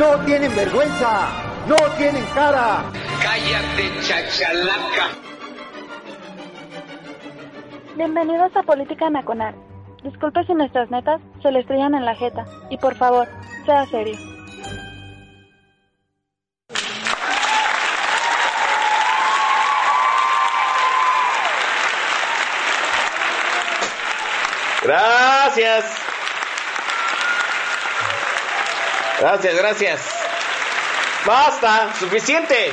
¡No tienen vergüenza! ¡No tienen cara! Cállate, chachalaca. Bienvenidos a Política Nacional. Disculpe si nuestras netas se le estrellan en la jeta. Y por favor, sea serio. Gracias. Gracias, gracias. Basta, suficiente.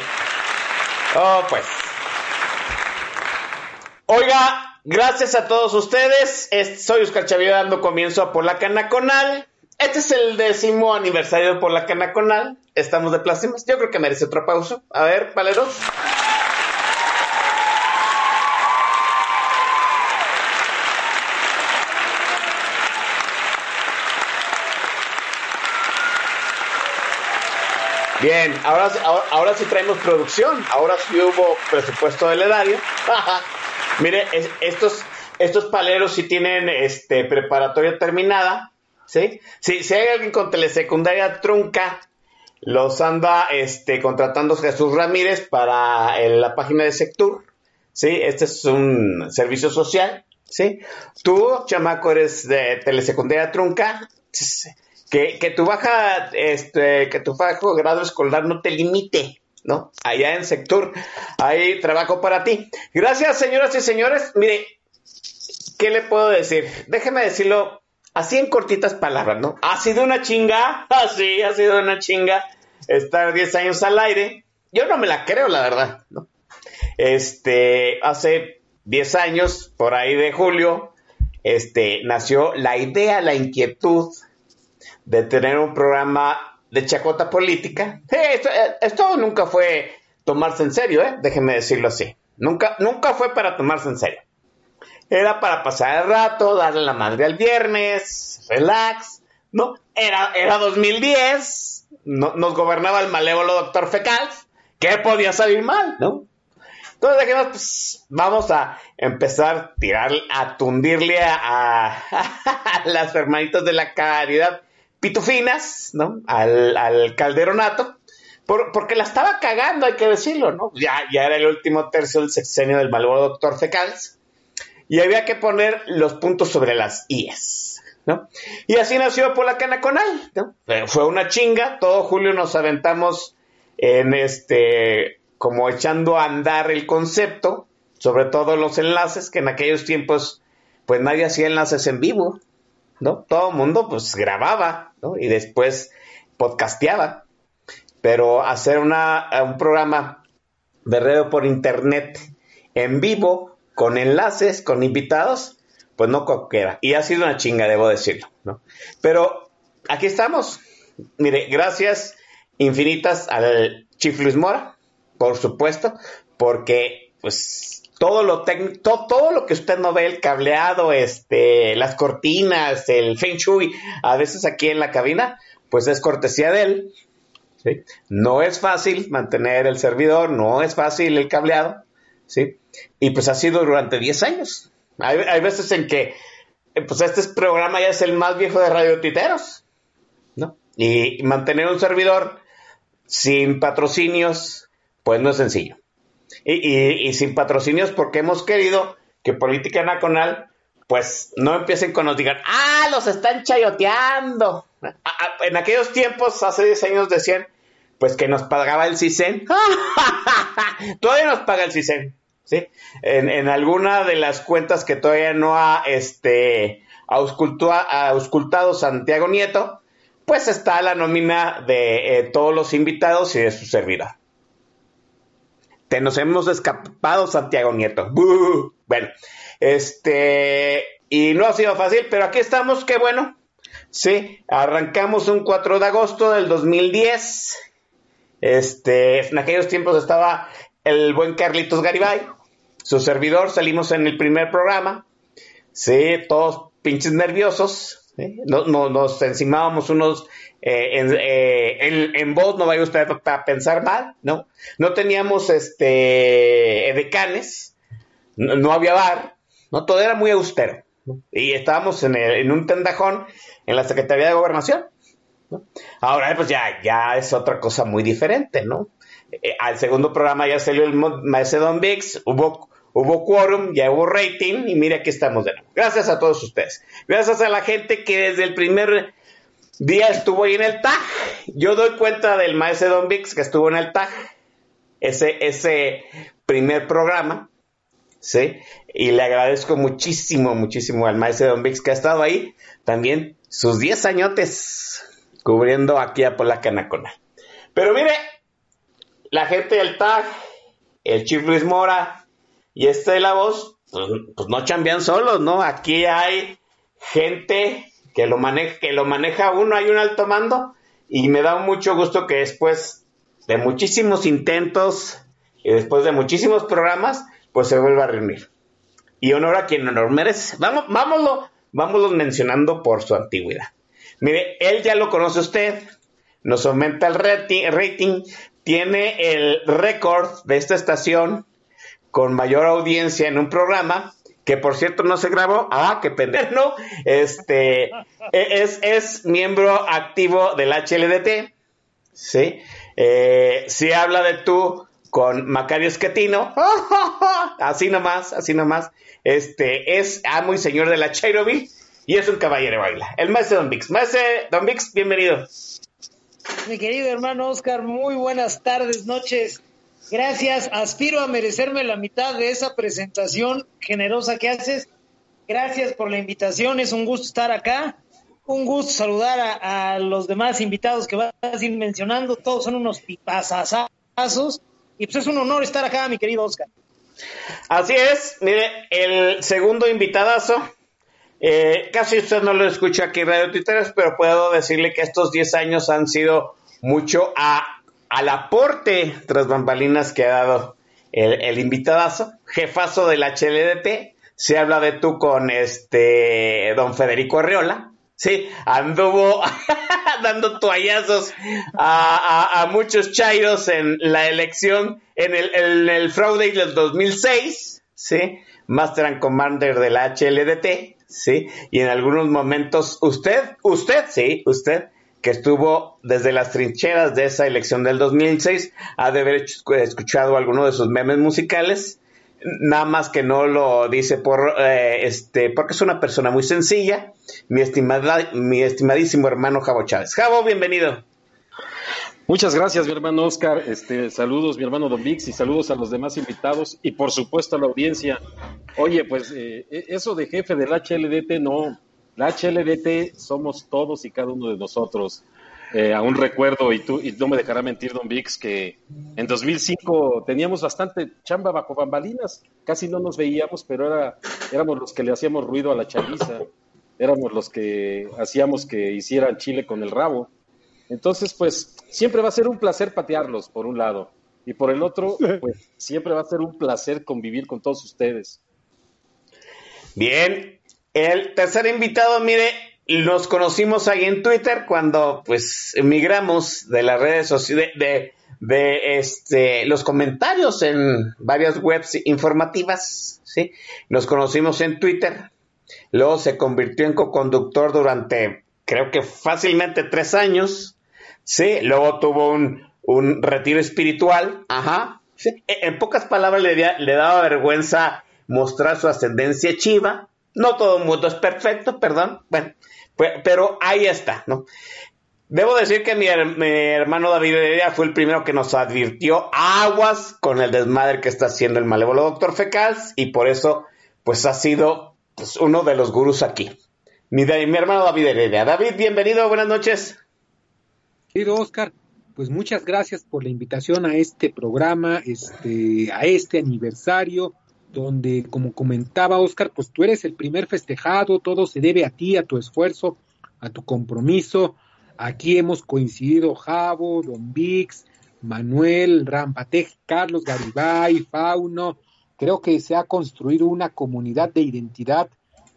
Oh, pues. Oiga, gracias a todos ustedes. Soy Oscar Chavio dando comienzo a Polaca Nacional. Este es el décimo aniversario de Polaca Nacional. Estamos de plástimas. Yo creo que merece otra pausa. A ver, paleros. Bien, ahora, ahora, sí traemos producción, ahora sí hubo presupuesto del erario. Mire, estos, estos paleros sí tienen este, preparatoria terminada, ¿sí? Si, si hay alguien con telesecundaria trunca, los anda este, contratando Jesús Ramírez para la página de Sectur, ¿sí? Este es un servicio social, ¿sí? Tú, chamaco, eres de telesecundaria trunca, que, que tu baja, este, que tu bajo grado escolar no te limite, ¿no? Allá en sector hay trabajo para ti. Gracias, señoras y señores. Mire, ¿qué le puedo decir? Déjeme decirlo así en cortitas palabras, ¿no? Ha sido una chinga, así, ha sido una chinga estar 10 años al aire. Yo no me la creo, la verdad, ¿no? Este, hace 10 años, por ahí de julio, este, nació la idea, la inquietud de tener un programa de chacota política. esto, nunca fue tomarse en serio, ¿eh? déjenme decirlo así. Nunca, nunca fue para tomarse en serio. Era para pasar el rato, darle la madre al viernes, relax, ¿no? Era, era 2010, no, nos gobernaba el malévolo doctor Fecal, ¿qué podía salir mal, no? Entonces dijimos, pues vamos a empezar a tirar, a tundirle a, a las hermanitas de la caridad pitufinas, ¿no? Al, al calderonato, porque la estaba cagando, hay que decirlo, ¿no? Ya, ya era el último tercio del sexenio del malvado doctor Fecals, y había que poner los puntos sobre las IES, ¿no? Y así nació Polaca Nacional, ¿no? Fue una chinga, todo julio nos aventamos en este, como echando a andar el concepto, sobre todo los enlaces, que en aquellos tiempos, pues nadie hacía enlaces en vivo, ¿no? Todo el mundo pues grababa, ¿no? Y después podcasteaba. Pero hacer una, un programa de radio por internet en vivo, con enlaces, con invitados, pues no cualquiera. Y ha sido una chinga, debo decirlo, ¿no? Pero aquí estamos. Mire, gracias infinitas al Chief Luis Mora, por supuesto, porque pues todo lo técnico, todo, lo que usted no ve, el cableado, este, las cortinas, el feng shui, a veces aquí en la cabina, pues es cortesía de él. ¿sí? No es fácil mantener el servidor, no es fácil el cableado, ¿sí? Y pues ha sido durante 10 años. Hay, hay veces en que, eh, pues este programa ya es el más viejo de Radio Titeros, ¿no? Y mantener un servidor sin patrocinios, pues no es sencillo y, sin patrocinios porque hemos querido que Política Nacional pues no empiecen con nos digan, ah, los están chayoteando. En aquellos tiempos, hace 10 años decían, pues que nos pagaba el CISEN. todavía nos paga el CISEN, ¿sí? En, alguna de las cuentas que todavía no ha, este, auscultado Santiago Nieto, pues está la nómina de eh, todos los invitados y de su servidor. Te nos hemos escapado, Santiago Nieto. Bueno, este, y no ha sido fácil, pero aquí estamos, qué bueno. Sí, arrancamos un 4 de agosto del 2010. Este, en aquellos tiempos estaba el buen Carlitos Garibay, su servidor, salimos en el primer programa, sí, todos pinches nerviosos, no, nos encimábamos unos eh, eh, en, voz, no vaya usted a pensar mal, ¿no? No teníamos este decanes, no, había bar, ¿no? Todo era muy austero. Y estábamos en, en, un tendajón en la Secretaría de Gobernación. Ahora, pues ya, ya es otra cosa muy diferente, ¿no? Eh, al segundo programa ya salió el Macedon VIX, hubo, hubo quórum, ya hubo rating y mire aquí estamos de nuevo. Gracias a todos ustedes. Gracias a la gente que desde el primer día estuvo ahí en el TAG. Yo doy cuenta del Macedon VIX que estuvo en el TAG, ese, ese primer programa, ¿sí? Y le agradezco muchísimo, muchísimo al Macedon VIX que ha estado ahí. También sus 10 añotes cubriendo aquí a Polaca Nacona. Pero mire, la gente del TAG, el Chief Luis Mora y este de la voz, pues, pues, no chambean solos, ¿no? Aquí hay gente que lo, maneja, que lo maneja uno, hay un alto mando, y me da mucho gusto que después de muchísimos intentos y después de muchísimos programas, pues se vuelva a reunir. Y honor a quien honor merece. Vamos, vámonos, mencionando por su antigüedad. Mire, él ya lo conoce usted, nos aumenta el rating, tiene el récord de esta estación con mayor audiencia en un programa, que por cierto no se grabó, ah, qué pendejo, este, e-, es, es miembro activo del HLDT, ¿sí? Eh, si habla de tú con Macario Esquetino, así nomás, así nomás, este, es amo y señor de la Chairoville, y es un caballero baila, el maestro Don Vix. Maestro Don Vix, bienvenido. Mi querido hermano Oscar, muy buenas tardes, noches. Gracias, aspiro a merecerme la mitad de esa presentación generosa que haces. Gracias por la invitación, es un gusto estar acá. Un gusto saludar a, los demás invitados que vas a ir mencionando. Todos son unos pipasazazos. Y pues es un honor estar acá, mi querido Oscar. Así es, mire, el segundo invitadazo eh, casi usted no lo escucha aquí en Radio Titeros, pero puedo decirle que estos 10 años han sido mucho a, al aporte tras bambalinas que ha dado el, el invitadazo, jefazo del HLDT. Se habla de tú con este don Federico Arreola. Sí, anduvo dando toallazos a, muchos chairos en la elección, en el, en el fraude del 2006, ¿sí? Master and Commander del HLDT. ¿sí? Y en algunos momentos usted, usted, sí, usted, que estuvo desde las trincheras de esa elección del 2006, ha de haber escuchado alguno de sus memes musicales, nada más que no lo dice por eh, este porque es una persona muy sencilla, mi estimada, mi estimadísimo hermano Javo Chávez. Javo, bienvenido. Muchas gracias, mi hermano Oscar. Este, saludos, mi hermano Don Vix, y saludos a los demás invitados y por supuesto a la audiencia. Oye, pues eh, e, eso de jefe del HLDT, no. La HLDT somos todos y cada uno de nosotros. Eh, aún recuerdo, y tú y no me dejará mentir, Don Vix, que en 2005 teníamos bastante chamba bajo bambalinas. Casi no nos veíamos, pero era, éramos los que le hacíamos ruido a la chaviza. Éramos los que hacíamos que hicieran chile con el rabo. Entonces, pues siempre va a ser un placer patearlos, por un lado. Y por el otro, pues siempre va a ser un placer convivir con todos ustedes. Bien, el tercer invitado, mire, nos conocimos ahí en Twitter cuando pues emigramos de las redes sociales, de, de, este, los comentarios en varias webs informativas, ¿sí? Nos conocimos en Twitter, luego se convirtió en co-conductor durante, creo que fácilmente tres años, Sí, luego tuvo un, un retiro espiritual. Ajá. Sí. E, en pocas palabras le daba vergüenza mostrar su ascendencia chiva. No todo el mundo es perfecto, perdón. Bueno, pero ahí está, ¿no? Debo decir que mi, hermano David Heredia fue el primero que nos advirtió aguas con el desmadre que está haciendo el malévolo doctor Fecals y por eso pues ha sido pues, uno de los gurús aquí. Mi, mi hermano David Heredia. David, bienvenido, buenas noches. Querido Oscar, pues muchas gracias por la invitación a este programa, este, a este aniversario, donde, como comentaba Oscar, pues tú eres el primer festejado, todo se debe a ti, a tu esfuerzo, a tu compromiso. Aquí hemos coincidido Javo, Don Vix, Manuel, Rampatej, Carlos Garibay, Fauno. Creo que se ha construido una comunidad de identidad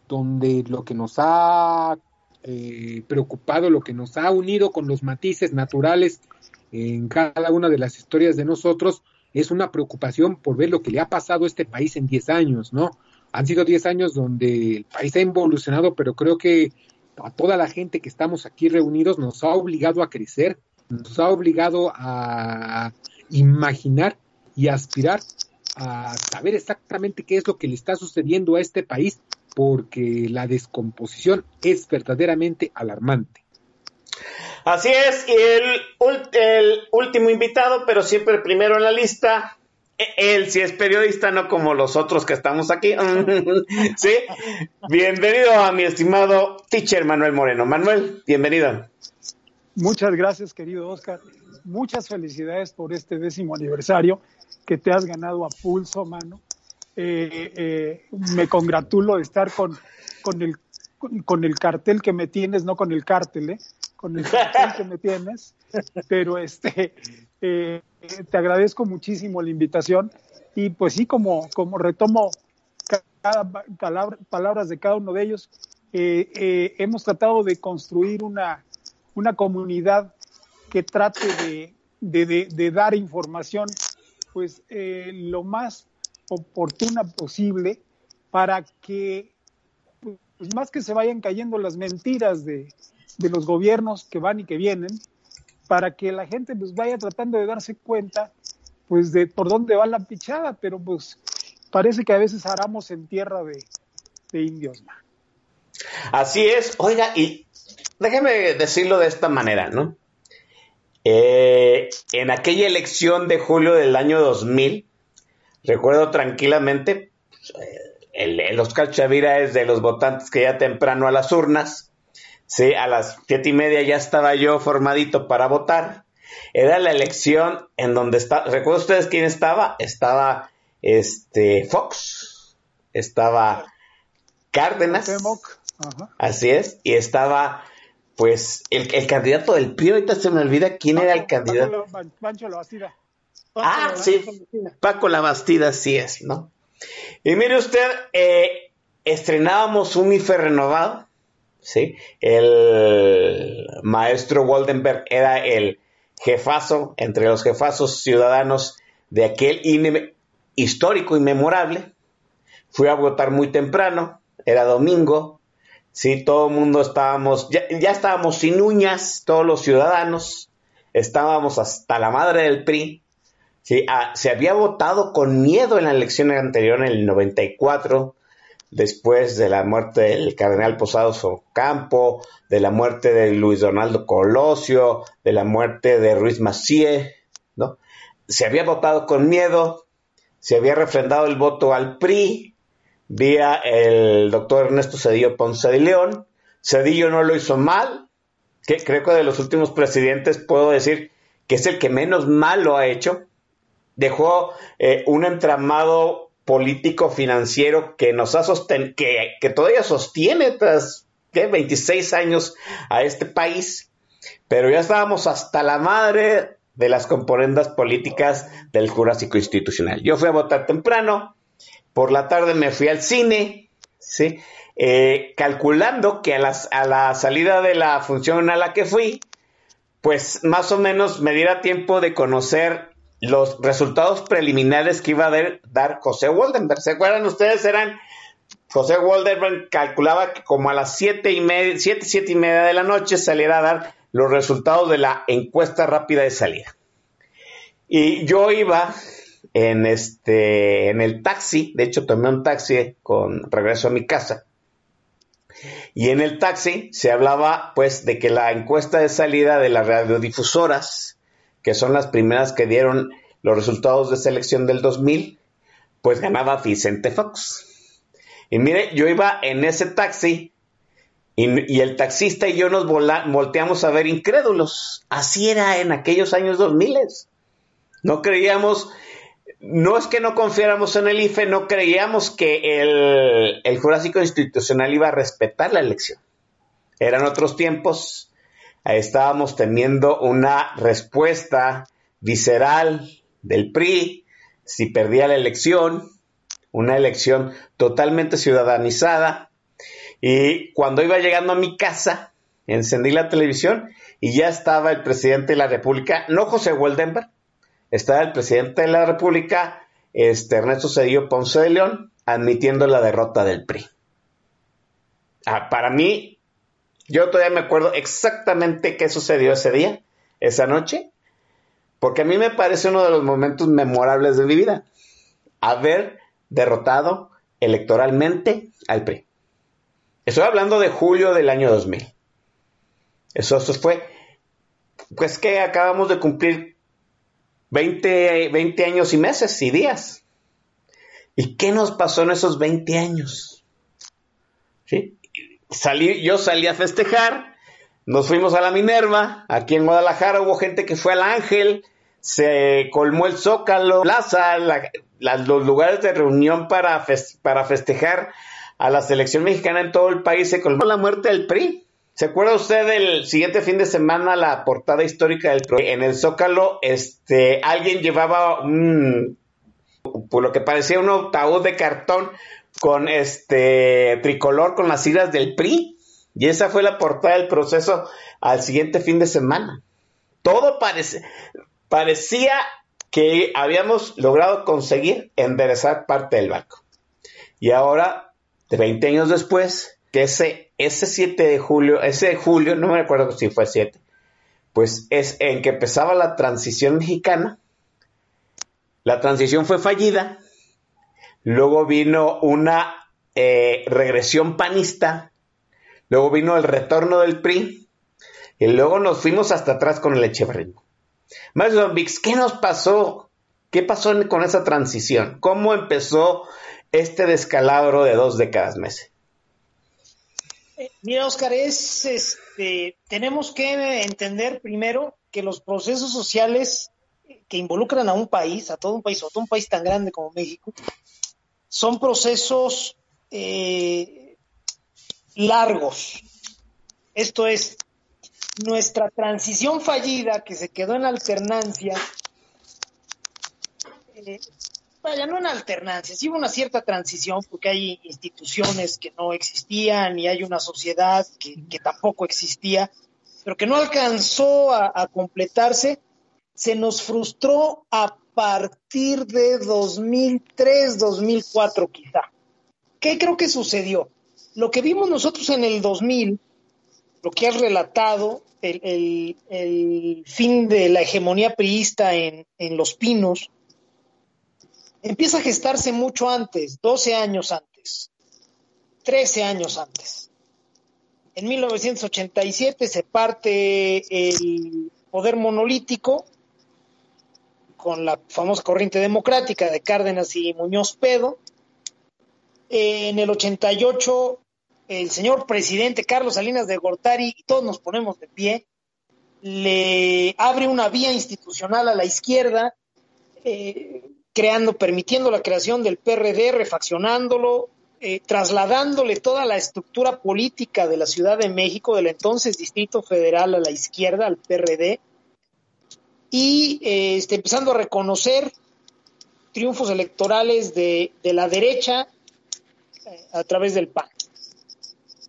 donde lo que nos ha eh, preocupado, lo que nos ha unido con los matices naturales en cada una de las historias de nosotros, es una preocupación por ver lo que le ha pasado a este país en 10 años, ¿no? Han sido 10 años donde el país ha evolucionado, pero creo que a toda la gente que estamos aquí reunidos nos ha obligado a crecer, nos ha obligado a imaginar y aspirar a saber exactamente qué es lo que le está sucediendo a este país, porque la descomposición es verdaderamente alarmante. Así es, y el, último invitado, pero siempre el primero en la lista, e, él sí es periodista, no como los otros que estamos aquí. sí, bienvenido a mi estimado teacher Manuel Moreno. Manuel, bienvenido. Muchas gracias, querido Oscar. Muchas felicidades por este décimo aniversario que te has ganado a pulso, mano. Eh, eh, me congratulo de estar con, con, el, con, el cartel que me tienes, no con el cártel, ¿eh? Con el que me tienes, pero este, eh, te agradezco muchísimo la invitación. Y pues sí, como, como retomo cada palabra, palabras de cada uno de ellos, hemos tratado de construir una, una comunidad que trate de, de, de, dar información pues lo más oportuna posible para que, pues más que se vayan cayendo las mentiras de, los gobiernos que van y que vienen, para que la gente pues vaya tratando de darse cuenta pues de por dónde va la pichada, pero pues parece que a veces aramos en tierra de, indios. Así es, oiga, y déjeme decirlo de esta manera, ¿no? Eh, en aquella elección de julio del año 2000, Recuerdo tranquilamente, el, el, Oscar Chavira es de los votantes que ya temprano a las urnas, sí, a las siete y media ya estaba yo formadito para votar. Era la elección en donde está, ¿recuerdan ustedes quién estaba? Estaba este Fox, estaba Cárdenas, así es, y estaba pues el, el, candidato del PRI, ahorita se me olvida quién era el candidato. Ah, sí, Paco la Bastida sí es, ¿no? Y mire usted, eh, estrenábamos un IFE renovado, ¿sí? El maestro Waldenberg era el jefazo, entre los jefazos ciudadanos de aquel histórico y memorable. Fui a votar muy temprano, era domingo, sí, todo el mundo estábamos, ya, ya estábamos sin uñas, todos los ciudadanos, estábamos hasta la madre del PRI, Sí, ah, se había votado con miedo en la elección anterior, en el 94, después de la muerte del cardenal Posados Ocampo, de la muerte de Luis Donaldo Colosio, de la muerte de Ruiz Macié, ¿no? Se había votado con miedo, se había refrendado el voto al PRI, vía el doctor Ernesto Cedillo Ponce de León. Cedillo no lo hizo mal, que creo que de los últimos presidentes puedo decir que es el que menos mal lo ha hecho dejó eh, un entramado político financiero que nos ha sosten que, que todavía sostiene tras 26 años a este país, pero ya estábamos hasta la madre de las componendas políticas del Jurásico Institucional. Yo fui a votar temprano, por la tarde me fui al cine, ¿sí? Eh, calculando que a, las, a la salida de la función a la que fui, pues más o menos me diera tiempo de conocer los resultados preliminares que iba a dar José Waldenberg. ¿Se acuerdan ustedes? Eran José Waldenberg calculaba que como a las siete y media, siete, siete y media de la noche saliera a dar los resultados de la encuesta rápida de salida. Y yo iba en este, en el taxi, de hecho tomé un taxi con regreso a mi casa. Y en el taxi se hablaba pues de que la encuesta de salida de las radiodifusoras que son las primeras que dieron los resultados de selección del 2000, pues ganaba Vicente Fox. Y mire, yo iba en ese taxi y, el taxista y yo nos volteamos a ver incrédulos. Así era en aquellos años 2000. No creíamos, no es que no confiáramos en el IFE, no creíamos que el, el Jurásico Institucional iba a respetar la elección. Eran otros tiempos, estábamos teniendo una respuesta visceral del PRI si perdía la elección, una elección totalmente ciudadanizada. Y cuando iba llegando a mi casa, encendí la televisión y ya estaba el presidente de la República, no José Waldenberg, estaba el presidente de la República, este, Ernesto Cedillo Ponce de León, admitiendo la derrota del PRI. Ah, para mí, yo todavía me acuerdo exactamente qué sucedió ese día, esa noche, porque a mí me parece uno de los momentos memorables de mi vida, haber derrotado electoralmente al PRI. Estoy hablando de julio del año 2000. Eso, eso fue, pues que acabamos de cumplir 20, 20 años y meses y días. ¿Y qué nos pasó en esos 20 años? ¿Sí? Salí, yo salí a festejar, nos fuimos a la Minerva, aquí en Guadalajara hubo gente que fue al Ángel, se colmó el Zócalo, Plaza, los lugares de reunión para, para festejar a la selección mexicana en todo el país, se colmó la muerte del PRI. ¿Se acuerda usted del siguiente fin de semana la portada histórica del PRI? En el Zócalo, este, alguien llevaba un, por lo que parecía un ataúd de cartón con este tricolor con las iras del PRI. Y esa fue la portada del proceso al siguiente fin de semana. Todo parecía que habíamos logrado conseguir enderezar parte del banco. Y ahora, 20 años después, que ese, ese 7 de julio, ese de julio, no me acuerdo si fue 7, pues es en que empezaba la transición mexicana. La transición fue fallida. Luego vino una eh, regresión panista. Luego vino el retorno del PRI. Y luego nos fuimos hasta atrás con el Echeverrismo. Maestro Vix, ¿qué nos pasó? ¿Qué pasó con esa transición? ¿Cómo empezó este descalabro de dos décadas, meses? Eh, mira, Oscar, es, este, tenemos que entender primero que los procesos sociales que involucran a un país, a todo un país, a todo un país tan grande como México, son procesos eh, largos. Esto es, nuestra transición fallida que se quedó en alternancia, eh, vaya, no en alternancia, sí hubo una cierta transición porque hay instituciones que no existían y hay una sociedad que, tampoco existía, pero que no alcanzó a, a completarse, se nos frustró a partir de 2003, 2004 quizá. ¿Qué creo que sucedió? Lo que vimos nosotros en el 2000 lo que has relatado, el, fin de la hegemonía priista en, Los Pinos, empieza a gestarse mucho antes, 12 años antes, 13 años antes. En 1987 se parte el poder monolítico con la famosa corriente democrática de Cárdenas y Muñoz Pedo. En el 88 el señor presidente Carlos Salinas de Gortari, y todos nos ponemos de pie, le abre una vía institucional a la izquierda, eh, creando, permitiendo la creación del PRD, refaccionándolo, eh, trasladándole toda la estructura política de la Ciudad de México, del entonces Distrito Federal a la izquierda, al PRD, y eh, este, empezando a reconocer triunfos electorales de, de la derecha a través del PAN.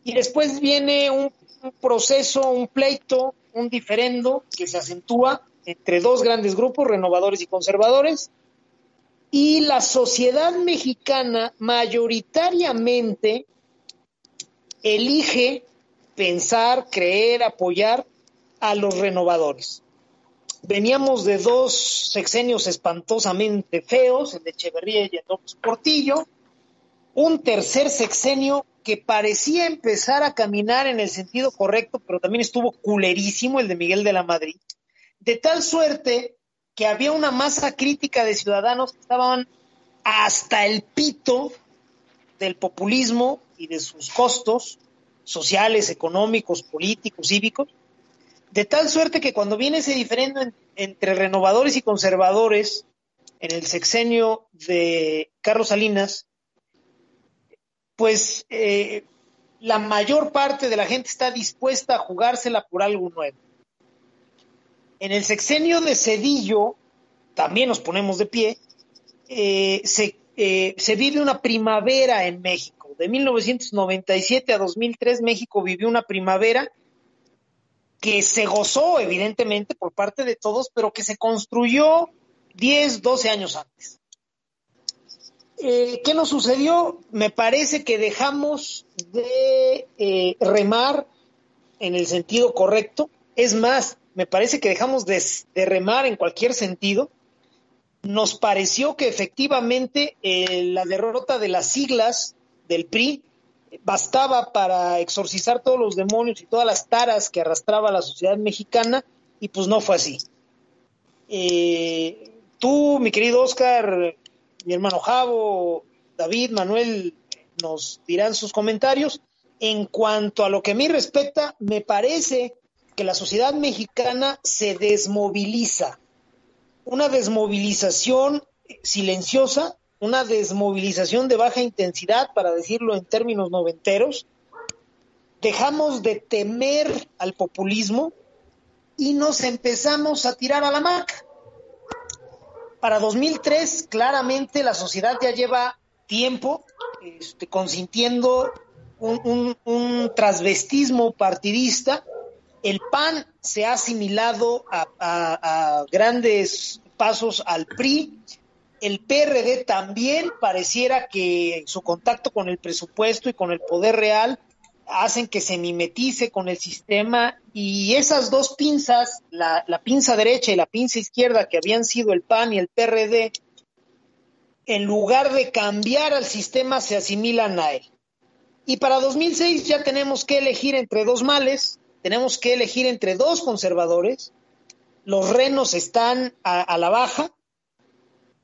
Y después viene un, proceso, un pleito, un diferendo que se acentúa entre dos grandes grupos, renovadores y conservadores, y la sociedad mexicana mayoritariamente elige pensar, creer, apoyar a los renovadores. Veníamos de dos sexenios espantosamente feos, el de Echeverría y el de Portillo, un tercer sexenio que parecía empezar a caminar en el sentido correcto, pero también estuvo culerísimo el de Miguel de la Madrid, de tal suerte que había una masa crítica de ciudadanos que estaban hasta el pito del populismo y de sus costos sociales, económicos, políticos, cívicos, de tal suerte que cuando viene ese diferendo entre renovadores y conservadores en el sexenio de Carlos Salinas, pues eh, la mayor parte de la gente está dispuesta a jugársela por algo nuevo. En el sexenio de Cedillo, también nos ponemos de pie, eh, eh, se vive una primavera en México. De 1997 a 2003 México vivió una primavera que se gozó evidentemente por parte de todos, pero que se construyó 10, 12 años antes. Eh, ¿Qué nos sucedió? Me parece que dejamos de eh, remar en el sentido correcto. Es más, me parece que dejamos de, remar en cualquier sentido. Nos pareció que efectivamente eh, la derrota de las siglas del PRI bastaba para exorcizar todos los demonios y todas las taras que arrastraba la sociedad mexicana y pues no fue así. Eh, tú, mi querido Oscar, mi hermano Javo, David, Manuel, nos dirán sus comentarios. En cuanto a lo que a mí respecta, me parece que la sociedad mexicana se desmoviliza. Una desmovilización silenciosa, una desmovilización de baja intensidad, para decirlo en términos noventeros. Dejamos de temer al populismo y nos empezamos a tirar a la maca. Para 2003, claramente la sociedad ya lleva tiempo este, consintiendo un, un, un, transvestismo partidista. El PAN se ha asimilado a, grandes pasos al PRI. El PRD también pareciera que su contacto con el presupuesto y con el poder real hacen que se mimetice con el sistema y esas dos pinzas, la, pinza derecha y la pinza izquierda que habían sido el PAN y el PRD, en lugar de cambiar al sistema se asimilan a él. Y para 2006 ya tenemos que elegir entre dos males, tenemos que elegir entre dos conservadores, los renos están a la baja,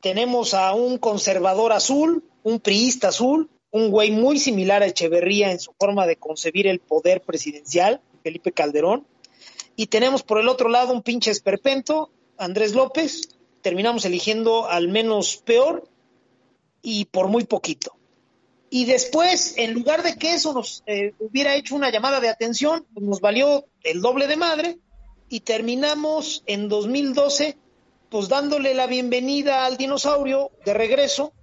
tenemos a un conservador azul, un priista azul, un güey muy similar a Echeverría en su forma de concebir el poder presidencial, Felipe Calderón. Y tenemos por el otro lado un pinche esperpento, Andrés López. Terminamos eligiendo al menos peor y por muy poquito. Y después, en lugar de que eso nos eh, hubiera hecho una llamada de atención, nos valió el doble de madre y terminamos en 2012 pues dándole la bienvenida al dinosaurio de regreso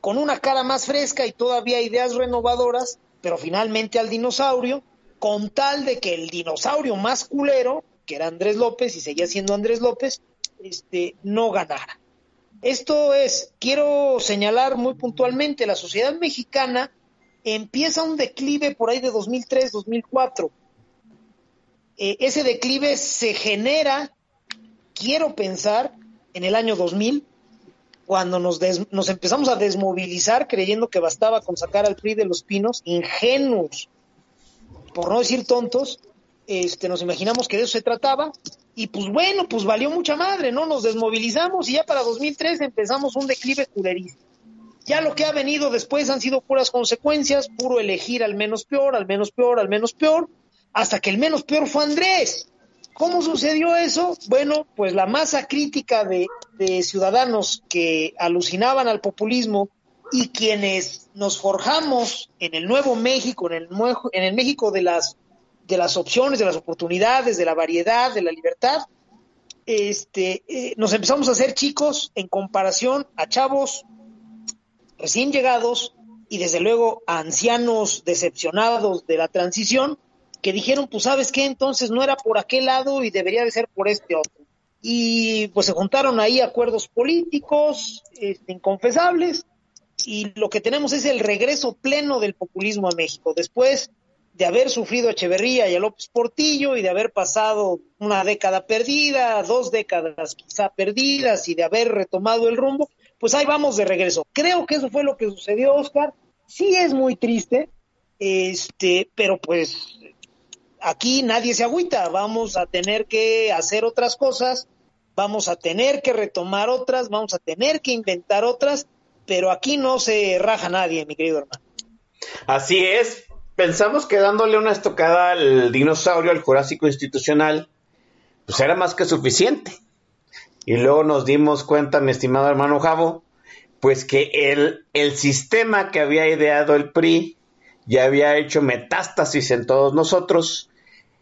con una cara más fresca y todavía ideas renovadoras, pero finalmente al dinosaurio, con tal de que el dinosaurio más culero, que era Andrés López y seguía siendo Andrés López, este, no ganara. Esto es, quiero señalar muy puntualmente, la sociedad mexicana empieza un declive por ahí de 2003-2004. Eh, ese declive se genera, quiero pensar, en el año 2000, cuando nos, nos empezamos a desmovilizar creyendo que bastaba con sacar al PRI de los pinos, ingenuos, por no decir tontos, este, nos imaginamos que de eso se trataba, y pues bueno, pues valió mucha madre, ¿no? Nos desmovilizamos y ya para 2003 empezamos un declive culerista. Ya lo que ha venido después han sido puras consecuencias, puro elegir al menos peor, al menos peor, al menos peor, hasta que el menos peor fue Andrés. ¿Cómo sucedió eso? Bueno, pues la masa crítica de, ciudadanos que alucinaban al populismo y quienes nos forjamos en el nuevo México, en el, en el México de las, de las opciones, de las oportunidades, de la variedad, de la libertad, este, eh, nos empezamos a hacer chicos en comparación a chavos recién llegados y desde luego a ancianos decepcionados de la transición que dijeron, pues sabes qué, entonces no era por aquel lado y debería de ser por este otro. Y pues se juntaron ahí acuerdos políticos este, inconfesables y lo que tenemos es el regreso pleno del populismo a México. Después de haber sufrido a Echeverría y a López Portillo y de haber pasado una década perdida, dos décadas quizá perdidas y de haber retomado el rumbo, pues ahí vamos de regreso. Creo que eso fue lo que sucedió, Oscar. Sí es muy triste, este, pero pues aquí nadie se agüita, vamos a tener que hacer otras cosas, vamos a tener que retomar otras, vamos a tener que inventar otras, pero aquí no se raja nadie, mi querido hermano. Así es, pensamos que dándole una estocada al dinosaurio, al Jurásico Institucional, pues era más que suficiente. Y luego nos dimos cuenta, mi estimado hermano Javo, pues que el, el sistema que había ideado el PRI ya había hecho metástasis en todos nosotros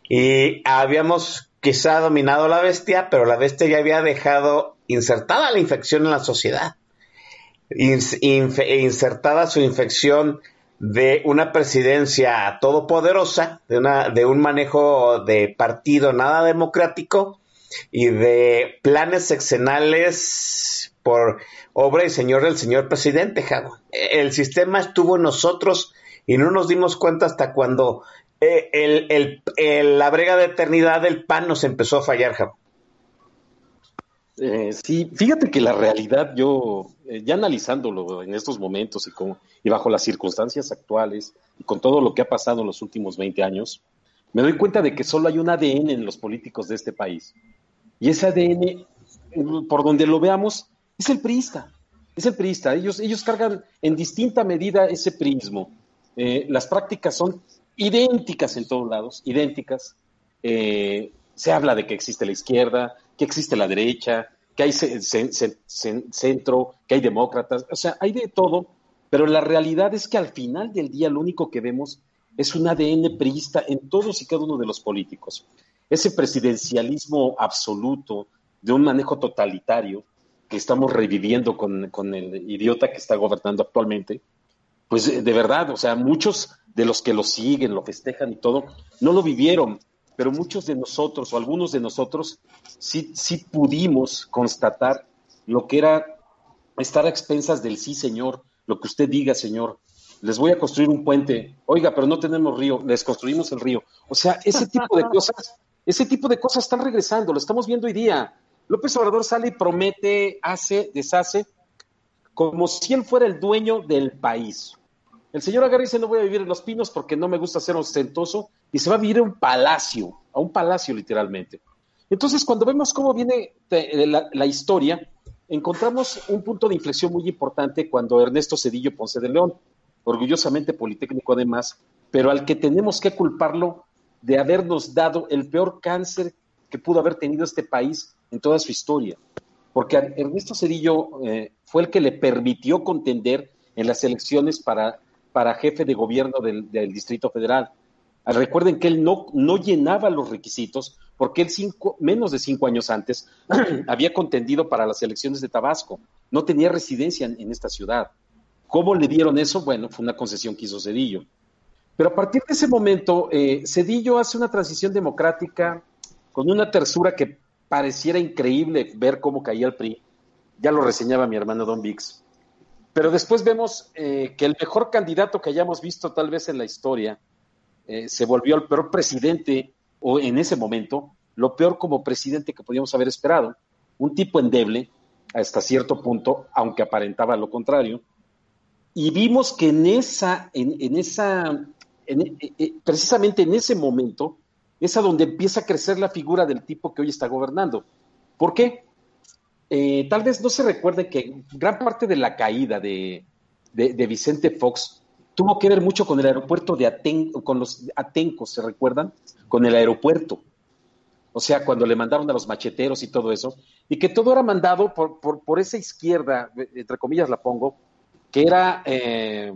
y habíamos quizá dominado la bestia, pero la bestia ya había dejado insertada la infección en la sociedad, insertada su infección de una presidencia todopoderosa, de, una, de un manejo de partido nada democrático y de planes sexenales por obra y señor del señor presidente, El sistema estuvo en nosotros y no nos dimos cuenta hasta cuando eh, el, la brega de eternidad del pan nos empezó a fallar, Javo. Eh, sí, fíjate que la realidad, yo eh, ya analizándolo en estos momentos y, con, y bajo las circunstancias actuales y con todo lo que ha pasado en los últimos 20 años, me doy cuenta de que solo hay un ADN en los políticos de este país. Y ese ADN, por donde lo veamos, es el priista. Es el priista. Ellos, ellos cargan en distinta medida ese prismo. Las prácticas son idénticas en todos lados, idénticas. se habla de que existe la izquierda, que existe la derecha, que hay centro, que hay demócratas, o sea, hay de todo, pero la realidad es que al final del día lo único que vemos es un ADN priista en todos y cada uno de los políticos. Ese presidencialismo absoluto de un manejo totalitario que estamos reviviendo con, con el idiota que está gobernando actualmente, pues de verdad, o sea, muchos de los que lo siguen, lo festejan y todo, no lo vivieron, pero muchos de nosotros o algunos de nosotros sí, sí pudimos constatar lo que era estar a expensas del sí, señor, lo que usted diga, señor. Les voy a construir un puente. Oiga, pero no tenemos río, les construimos el río. O sea, ese tipo de cosas, ese tipo de cosas están regresando, lo estamos viendo hoy día. López Obrador sale y promete, hace, deshace, como si él fuera el dueño del país. El señor agarra dice, no voy a vivir en Los Pinos porque no me gusta ser ostentoso, y se va a vivir a un palacio, a un palacio literalmente. Entonces, cuando vemos cómo viene eh, la, historia, encontramos un punto de inflexión muy importante cuando Ernesto Cedillo Ponce de León, orgullosamente politécnico además, pero al que tenemos que culparlo de habernos dado el peor cáncer que pudo haber tenido este país en toda su historia. Porque Ernesto Cedillo eh, fue el que le permitió contender en las elecciones para para jefe de gobierno del, Distrito Federal. Ah, recuerden que él no, no llenaba los requisitos porque él cinco, menos de cinco años antes había contendido para las elecciones de Tabasco. No tenía residencia en, esta ciudad. ¿Cómo le dieron eso? Bueno, fue una concesión que hizo Cedillo. Pero a partir de ese momento, eh, Cedillo hace una transición democrática con una tersura que pareciera increíble ver cómo caía el PRI. Ya lo reseñaba mi hermano Don Vix. Pero después vemos eh, que el mejor candidato que hayamos visto tal vez en la historia eh, se volvió el peor presidente, o en ese momento, lo peor como presidente que podíamos haber esperado. Un tipo endeble, hasta cierto punto, aunque aparentaba lo contrario. Y vimos que en esa, en, esa, eh, precisamente en ese momento, es a donde empieza a crecer la figura del tipo que hoy está gobernando. ¿Por qué? Eh, tal vez no se recuerde que gran parte de la caída de, Vicente Fox tuvo que ver mucho con el aeropuerto de Atenco, con los Atencos, ¿se recuerdan? Con el aeropuerto. O sea, cuando le mandaron a los macheteros y todo eso, y que todo era mandado por, por, esa izquierda, entre comillas la pongo, que era eh,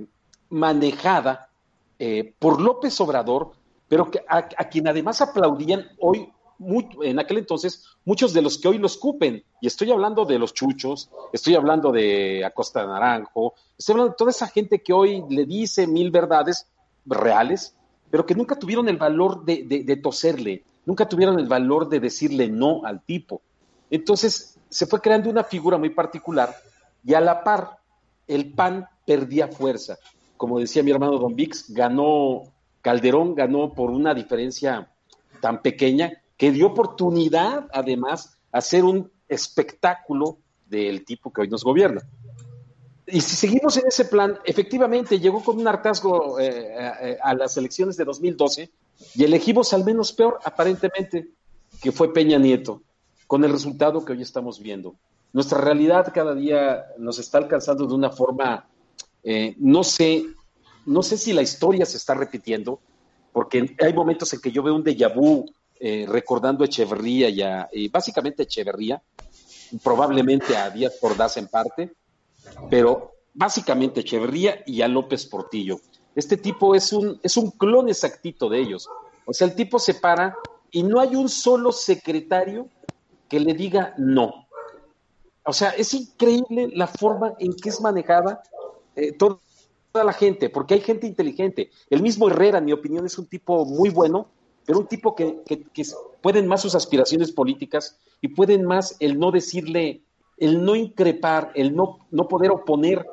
manejada eh, por López Obrador, pero que a, quien además aplaudían hoy en aquel entonces muchos de los que hoy los cupen, y estoy hablando de los chuchos, estoy hablando de Acosta Naranjo, estoy hablando de toda esa gente que hoy le dice mil verdades reales, pero que nunca tuvieron el valor de, de toserle, nunca tuvieron el valor de decirle no al tipo. Entonces se fue creando una figura muy particular y a la par el PAN perdía fuerza. Como decía mi hermano Don Vix, ganó Calderón, ganó por una diferencia tan pequeña que dio oportunidad, además, a hacer un espectáculo del tipo que hoy nos gobierna. Y si seguimos en ese plan, efectivamente llegó con un hartazgo eh, eh, a, las elecciones de 2012 y elegimos al menos peor, aparentemente, que fue Peña Nieto, con el resultado que hoy estamos viendo. Nuestra realidad cada día nos está alcanzando de una forma, eh, no sé, no sé si la historia se está repitiendo, porque hay momentos en que yo veo un déjà vu eh, recordando a Echeverría y, a, básicamente Echeverría, probablemente a Díaz Ordaz en parte, pero básicamente Echeverría y a López Portillo. Este tipo es un, es un clon exactito de ellos. O sea, el tipo se para y no hay un solo secretario que le diga no. o sea, es increíble la forma en que es manejada eh, toda la gente, porque hay gente inteligente. El mismo Herrera, en mi opinión, es un tipo muy bueno, pero un tipo que, pueden más sus aspiraciones políticas y pueden más el no decirle, el no increpar, el no, no poder oponer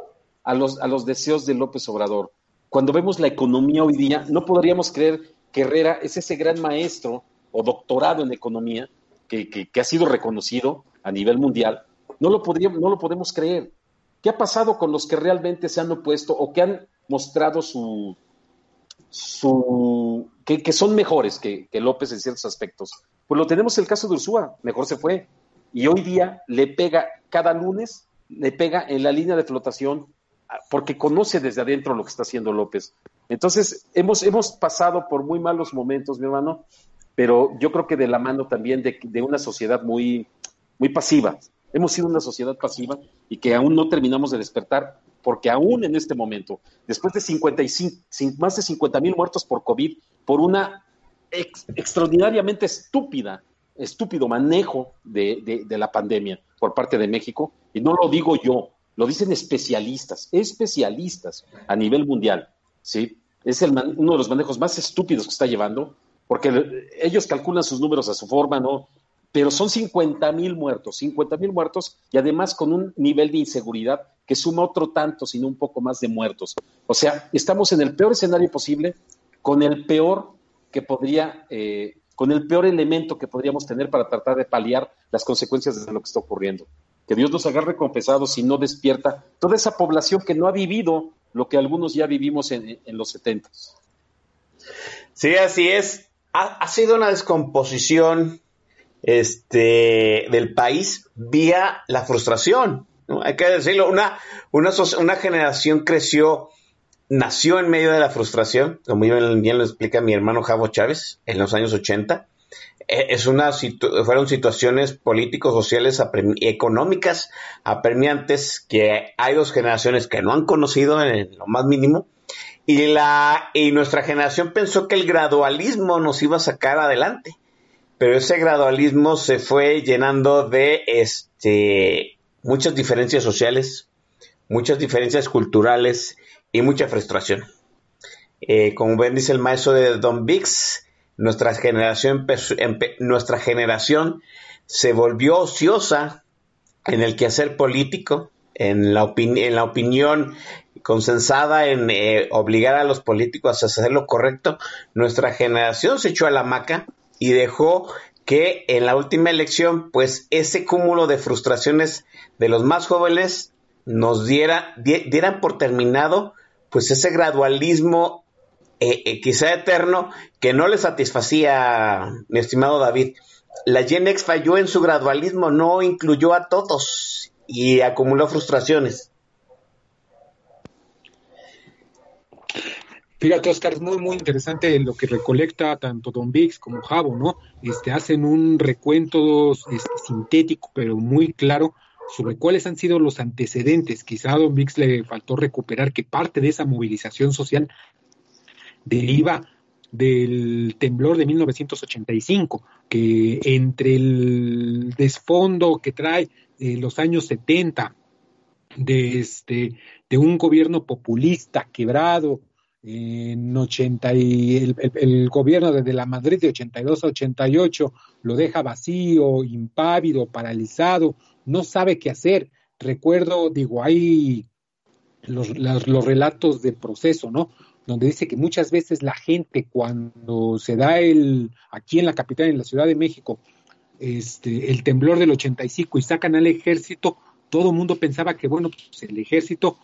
a los, a los deseos de López Obrador. Cuando vemos la economía hoy día, no podríamos creer que Herrera es ese gran maestro o doctorado en economía que, que, que ha sido reconocido a nivel mundial. No lo, podríamos, no lo podemos creer. ¿Qué ha pasado con los que realmente se han opuesto o que han mostrado su, que son mejores que, que, López en ciertos aspectos? Pues lo tenemos el caso de Ursúa, mejor se fue. Y hoy día le pega cada lunes, le pega en la línea de flotación porque conoce desde adentro lo que está haciendo López. Entonces, hemos, hemos pasado por muy malos momentos, mi hermano, pero yo creo que de la mano también de, de una sociedad muy, muy pasiva. Hemos sido una sociedad pasiva y que aún no terminamos de despertar, porque aún en este momento, después de 55, más de 50 mil muertos por COVID, por una ex, extraordinariamente estúpida, estúpido manejo de, la pandemia por parte de México, y no lo digo yo, lo dicen especialistas, especialistas a nivel mundial, ¿sí? Es el uno de los manejos más estúpidos que está llevando, porque ellos calculan sus números a su forma, ¿no? Pero son 50 mil muertos, 50 mil muertos y además con un nivel de inseguridad que suma otro tanto, sino un poco más de muertos. O sea, estamos en el peor escenario posible, con el peor que podría, eh, con el peor elemento que podríamos tener para tratar de paliar las consecuencias de lo que está ocurriendo que Dios nos agarre confesados y no despierta toda esa población que no ha vivido lo que algunos ya vivimos en, los setentas. Sí, así es. Ha, sido una descomposición este, del país vía la frustración. Hay que decirlo, una, una, generación creció, nació en medio de la frustración, como bien lo explica mi hermano Javo Chávez en los años 80 es una fueron situaciones políticos, sociales, apremi económicas apremiantes que hay dos generaciones que no han conocido en lo más mínimo. Y la y nuestra generación pensó que el gradualismo nos iba a sacar adelante, pero ese gradualismo se fue llenando de este muchas diferencias sociales, muchas diferencias culturales y mucha frustración. Eh, como ven dice el maestro de Don Bix, nuestra generación, nuestra generación se volvió ociosa en el quehacer político, en la, en la opinión consensada en eh, obligar a los políticos a hacer lo correcto. Nuestra generación se echó a la maca y dejó que en la última elección, pues ese cúmulo de frustraciones de los más jóvenes nos diera, dieran por terminado pues ese gradualismo eh, eh, quizá eterno, que no le satisfacía, mi estimado David. La Genex falló en su gradualismo, no incluyó a todos y acumuló frustraciones. Fíjate, Oscar, es muy, muy interesante lo que recolecta tanto Don Vix como Javo, ¿no? Este, hacen un recuento este, sintético, pero muy claro sobre cuáles han sido los antecedentes. Quizá a Don Vix le faltó recuperar que parte de esa movilización social deriva del temblor de 1985, que entre el desfondo que trae eh, los años 70 de, este, de un gobierno populista quebrado en 80 y el, gobierno desde la Madrid de 82 a 88 lo deja vacío, impávido, paralizado, no sabe qué hacer. Recuerdo, digo, hay los, los, los relatos de proceso, ¿no? donde dice que muchas veces la gente cuando se da el, aquí en la capital, en la Ciudad de México, este, el temblor del 85 y sacan al ejército, todo el mundo pensaba que, bueno, pues el ejército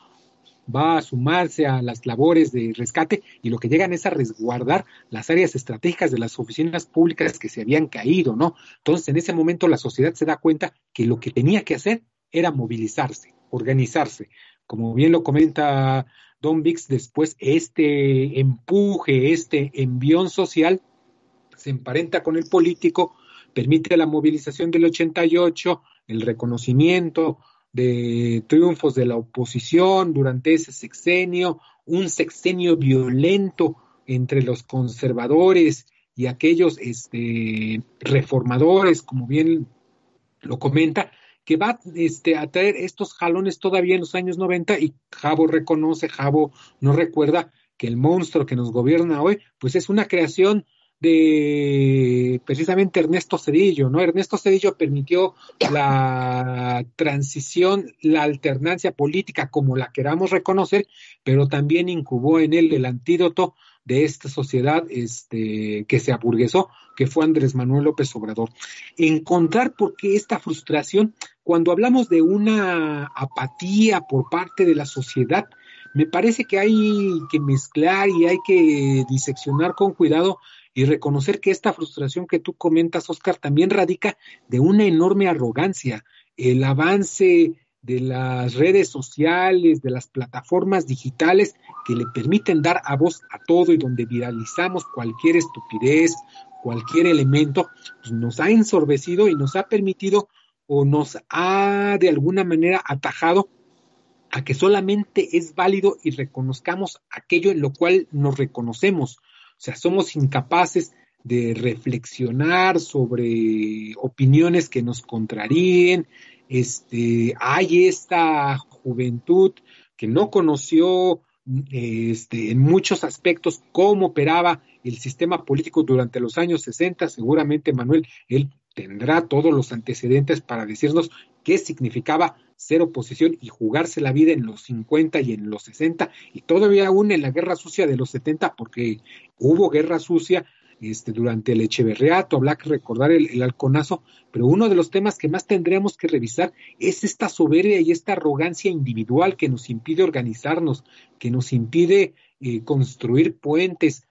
va a sumarse a las labores de rescate y lo que llegan es a resguardar las áreas estratégicas de las oficinas públicas que se habían caído, ¿no? Entonces, en ese momento la sociedad se da cuenta que lo que tenía que hacer era movilizarse, organizarse. Como bien lo comenta Don Vix, después este empuje, este envión social, se emparenta con el político, permite la movilización del 88, el reconocimiento de triunfos de la oposición durante ese sexenio, un sexenio violento entre los conservadores y aquellos este, reformadores, como bien lo comenta, que va este, a traer estos jalones todavía en los años 90 y Jabo reconoce, Jabo no recuerda que el monstruo que nos gobierna hoy, pues es una creación de precisamente Ernesto Cedillo, ¿no? Ernesto Cedillo permitió la transición, la alternancia política como la queramos reconocer, pero también incubó en él el antídoto de esta sociedad este, que se aburguesó, que fue Andrés Manuel López Obrador. Encontrar por qué esta frustración, cuando hablamos de una apatía por parte de la sociedad, me parece que hay que mezclar y hay que diseccionar con cuidado y reconocer que esta frustración que tú comentas, Oscar, también radica de una enorme arrogancia. El avance de las redes sociales, de las plataformas digitales que le permiten dar a voz a todo y donde viralizamos cualquier estupidez, cualquier elemento, pues nos ha ensorbecido y nos ha permitido o nos ha de alguna manera atajado a que solamente es válido y reconozcamos aquello en lo cual nos reconocemos. O sea, somos incapaces de reflexionar sobre opiniones que nos contraríen. Este, hay esta juventud que no conoció este, en muchos aspectos cómo operaba el sistema político durante los años 60. Seguramente, Manuel, él tendrá todos los antecedentes para decirnos qué significaba ser oposición y jugarse la vida en los 50 y en los 60 y todavía aún en la guerra sucia de los 70 porque hubo guerra sucia este, durante el Echeverriato, habrá que recordar el, el, halconazo, pero uno de los temas que más tendríamos que revisar es esta soberbia y esta arrogancia individual que nos impide organizarnos, que nos impide eh, construir puentes,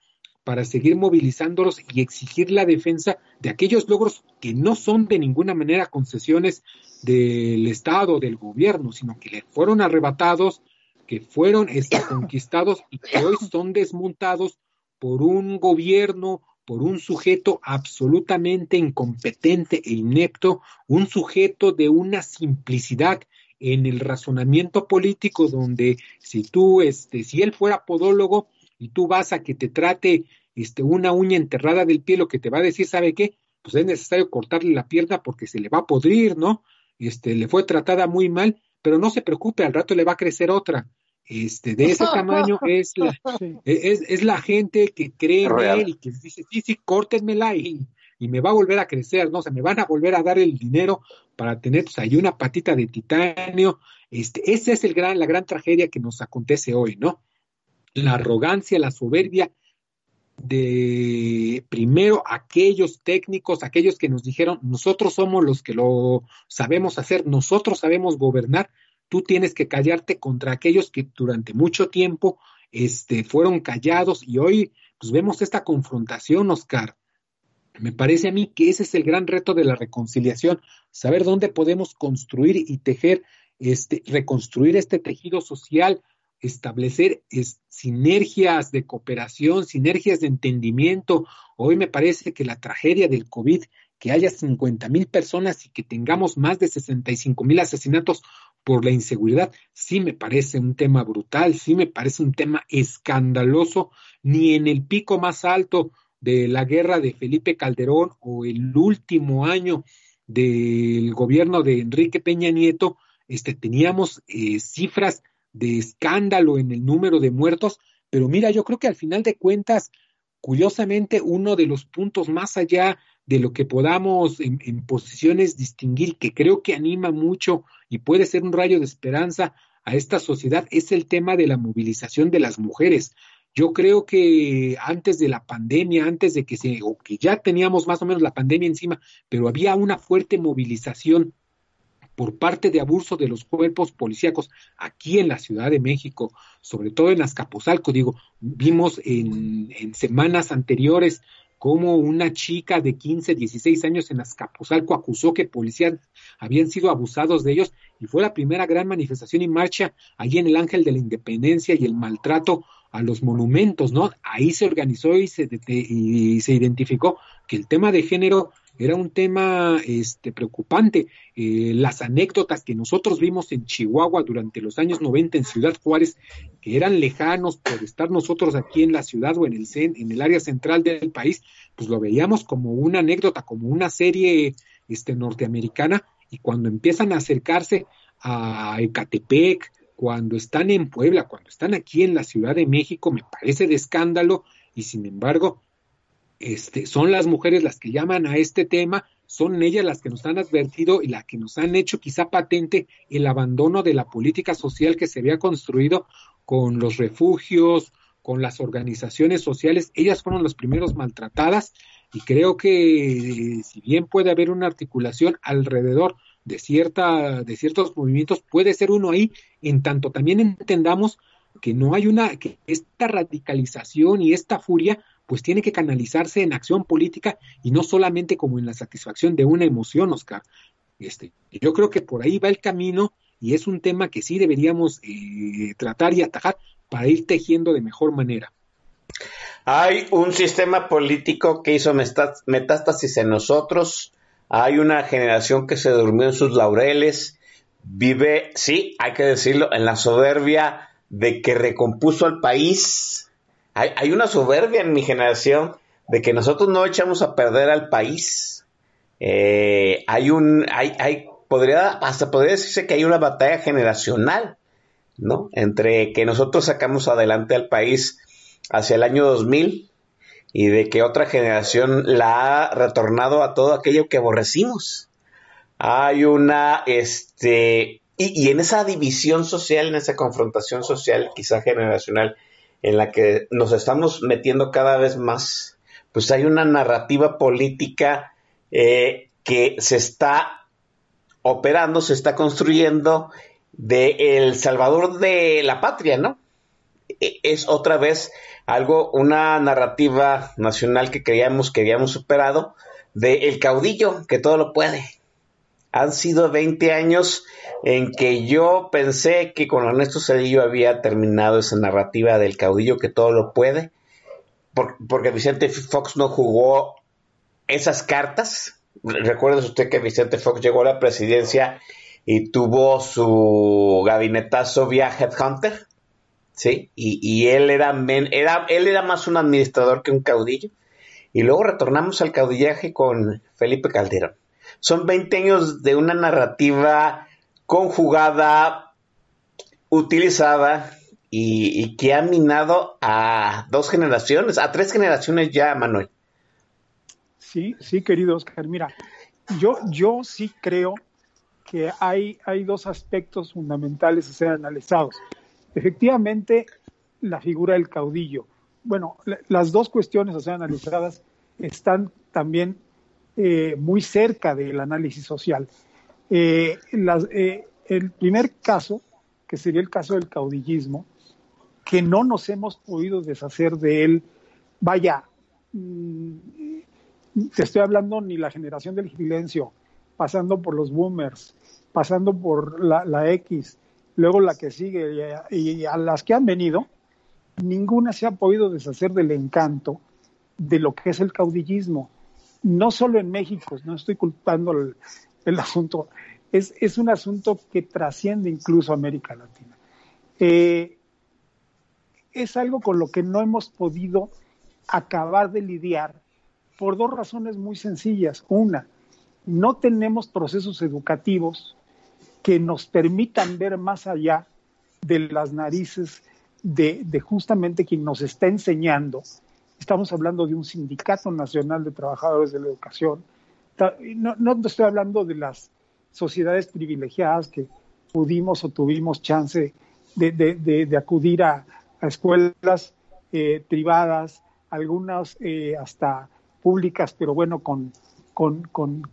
para seguir movilizándolos y exigir la defensa de aquellos logros que no son de ninguna manera concesiones del Estado, del gobierno, sino que le fueron arrebatados, que fueron este, conquistados y que hoy son desmontados por un gobierno, por un sujeto absolutamente incompetente e inepto, un sujeto de una simplicidad en el razonamiento político donde si tú, este, si él fuera podólogo y tú vas a que te trate este, una uña enterrada del pie, lo que te va a decir, ¿sabe qué? Pues es necesario cortarle la pierna porque se le va a podrir, ¿no? Este, le fue tratada muy mal, pero no se preocupe, al rato le va a crecer otra. Este, de ese tamaño es la, es, es, la gente que cree en él y que dice, sí, sí, córtenmela y, y me va a volver a crecer, ¿no? O sea, me van a volver a dar el dinero para tener pues, ahí una patita de titanio. Este, esa es el gran, la gran tragedia que nos acontece hoy, ¿no? La arrogancia, la soberbia de primero aquellos técnicos, aquellos que nos dijeron, nosotros somos los que lo sabemos hacer, nosotros sabemos gobernar, tú tienes que callarte contra aquellos que durante mucho tiempo este, fueron callados y hoy pues vemos esta confrontación, Oscar. Me parece a mí que ese es el gran reto de la reconciliación, saber dónde podemos construir y tejer, este, reconstruir este tejido social, establecer sinergias de cooperación, sinergias de entendimiento. Hoy me parece que la tragedia del COVID, que haya 50 mil personas y que tengamos más de 65 mil asesinatos por la inseguridad, sí me parece un tema brutal, sí me parece un tema escandaloso, ni en el pico más alto de la guerra de Felipe Calderón o el último año del gobierno de Enrique Peña Nieto, este, teníamos eh, cifras de escándalo en el número de muertos, pero mira, yo creo que al final de cuentas, curiosamente, uno de los puntos más allá de lo que podamos en, en posiciones distinguir, que creo que anima mucho y puede ser un rayo de esperanza a esta sociedad, es el tema de la movilización de las mujeres. Yo creo que antes de la pandemia, antes de que se, o que ya teníamos más o menos la pandemia encima, pero había una fuerte movilización por parte de abuso de los cuerpos policíacos aquí en la Ciudad de México, sobre todo en Azcapotzalco, digo, vimos en, en semanas anteriores cómo una chica de 15, 16 años en Azcapotzalco acusó que policías habían sido abusados de ellos y fue la primera gran manifestación y marcha allí en el Ángel de la Independencia y el maltrato a los monumentos, ¿no? Ahí se organizó y se, y se identificó que el tema de género era un tema este, preocupante. Eh, las anécdotas que nosotros vimos en Chihuahua durante los años 90 en Ciudad Juárez, que eran lejanos por estar nosotros aquí en la ciudad o en el, en el área central del país, pues lo veíamos como una anécdota, como una serie este, norteamericana, y cuando empiezan a acercarse a Ecatepec, cuando están en Puebla, cuando están aquí en la Ciudad de México, me parece de escándalo y sin embargo, este, son las mujeres las que llaman a este tema, son ellas las que nos han advertido y las que nos han hecho quizá patente el abandono de la política social que se había construido con los refugios, con las organizaciones sociales. Ellas fueron las primeros maltratadas y creo que si bien puede haber una articulación alrededor de cierta de ciertos movimientos puede ser uno ahí en tanto también entendamos que no hay una que esta radicalización y esta furia pues tiene que canalizarse en acción política y no solamente como en la satisfacción de una emoción, Oscar. Este, yo creo que por ahí va el camino y es un tema que sí deberíamos eh, tratar y atajar para ir tejiendo de mejor manera. Hay un sistema político que hizo metástasis en nosotros. Hay una generación que se durmió en sus laureles. Vive, sí, hay que decirlo, en la soberbia de que recompuso al país hay, una soberbia en mi generación de que nosotros no echamos a perder al país. Eh, hay un, hay, hay, podría, hasta podría decirse que hay una batalla generacional, ¿no? Entre que nosotros sacamos adelante al país hacia el año 2000 y de que otra generación la ha retornado a todo aquello que aborrecimos. Hay una, este, y, y en esa división social, en esa confrontación social, quizá generacional, en la que nos estamos metiendo cada vez más, pues hay una narrativa política eh, que se está operando, se está construyendo de El Salvador de la patria, ¿no? E, es otra vez algo, una narrativa nacional que creíamos que habíamos superado, de el caudillo que todo lo puede. Han sido 20 años en que yo pensé que con Ernesto Cedillo había terminado esa narrativa del caudillo que todo lo puede, porque Vicente Fox no jugó esas cartas. Recuerda usted que Vicente Fox llegó a la presidencia y tuvo su gabinetazo vía Headhunter, ¿sí? Y, él, era, era, él era más un administrador que un caudillo. Y luego retornamos al caudillaje con Felipe Calderón. Son 20 años de una narrativa conjugada, utilizada y, que ha minado a dos generaciones, a tres generaciones ya, Manuel. Sí, sí, querido Oscar. Mira, yo, yo sí creo que hay, hay dos aspectos fundamentales a ser analizados. Efectivamente, la figura del caudillo. Bueno, las dos cuestiones a ser analizadas están también eh, muy cerca del análisis social. Eh, eh, el primer caso, que sería el caso del caudillismo, que no nos hemos podido deshacer de él, vaya, mm, te estoy hablando ni la generación del silencio, pasando por los boomers, pasando por la, X, luego la que sigue, y a las que han venido, ninguna se ha podido deshacer del encanto de lo que es el caudillismo. No solo en México, no estoy culpando el, el asunto, es, es, un asunto que trasciende incluso América Latina. Eh, es algo con lo que no hemos podido acabar de lidiar por dos razones muy sencillas. Una, no tenemos procesos educativos que nos permitan ver más allá de las narices de, de, justamente quien nos está enseñando. Estamos hablando de un sindicato nacional de trabajadores de la educación, no, no estoy hablando de las sociedades privilegiadas que pudimos o tuvimos chance de, acudir a, escuelas eh, privadas, algunas eh, hasta públicas, pero bueno, con, con,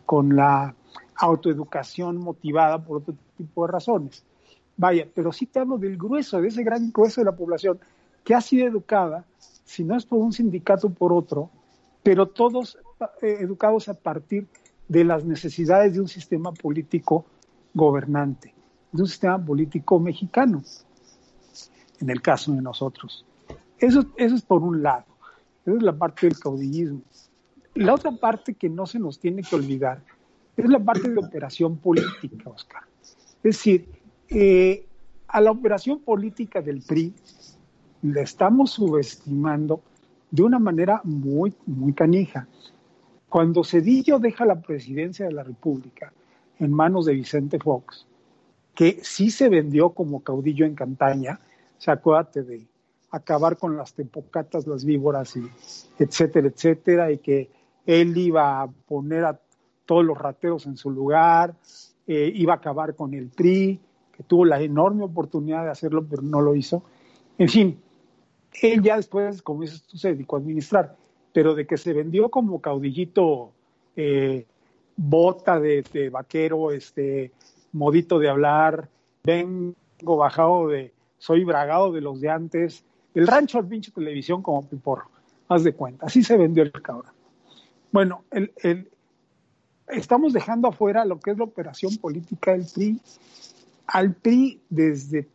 con, la autoeducación motivada por otro tipo de razones. Vaya, pero sí te hablo del grueso, de ese gran grueso de la población que ha sido educada, si no es por un sindicato, por otro, pero todos eh, educados a partir de las necesidades de un sistema político gobernante, de un sistema político mexicano, en el caso de nosotros. Eso, eso es por un lado, esa es la parte del caudillismo. La otra parte que no se nos tiene que olvidar es la parte de operación política, Oscar. Es decir, eh, a la operación política del PRI la estamos subestimando de una manera muy, muy canija. Cuando Cedillo deja la presidencia de la República, en manos de Vicente Fox, que sí se vendió como caudillo en Cantaña, se acuérdate de acabar con las tempocatas, las víboras, y etcétera, etcétera, y que él iba a poner a todos los rateros en su lugar, eh, iba a acabar con el PRI, que tuvo la enorme oportunidad de hacerlo, pero no lo hizo. En fin, él ya después, como dices tú, se dedicó a administrar, pero de que se vendió como caudillito eh, bota de, vaquero, este modito de hablar, vengo bajado de, soy bragado de los de antes, el rancho al pinche televisión como piporro, haz de cuenta, así se vendió el cabrón. Bueno, el, el, estamos dejando afuera lo que es la operación política del PRI. Al PRI desde,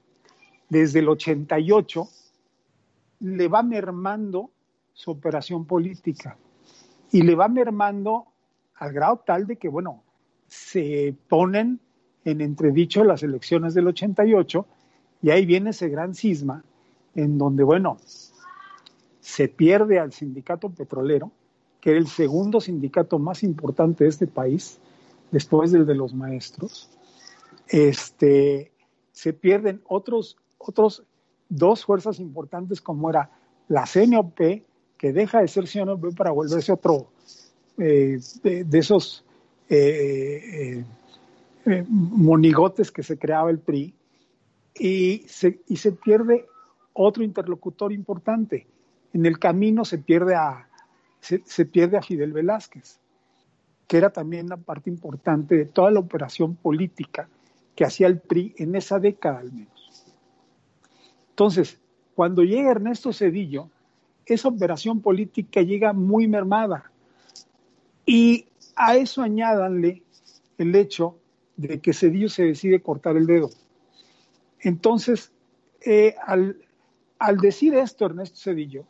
desde el 88 le va mermando su operación política y le va mermando al grado tal de que, bueno, se ponen en entredicho las elecciones del 88 y ahí viene ese gran cisma en donde, bueno, se pierde al sindicato petrolero, que era el segundo sindicato más importante de este país, después del de los maestros. Este, se pierden otros, otros dos fuerzas importantes como era la CNOP, que deja de ser CNOP para volverse otro eh, de, esos eh, eh, monigotes que se creaba el PRI, y se, y se pierde otro interlocutor importante. En el camino se pierde a, se, pierde a Fidel Velázquez, que era también una parte importante de toda la operación política que hacía el PRI en esa década al menos. Entonces, cuando llega Ernesto Cedillo, esa operación política llega muy mermada. Y a eso añádanle el hecho de que Cedillo se decide cortar el dedo. Entonces, eh, al, decir esto Ernesto Cedillo,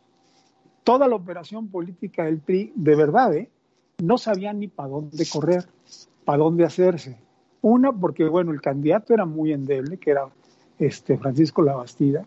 toda la operación política del PRI, de verdad, ¿eh? no sabía ni para dónde correr, para dónde hacerse. Una, porque, bueno, el candidato era muy endeble, que era este, Francisco Labastida.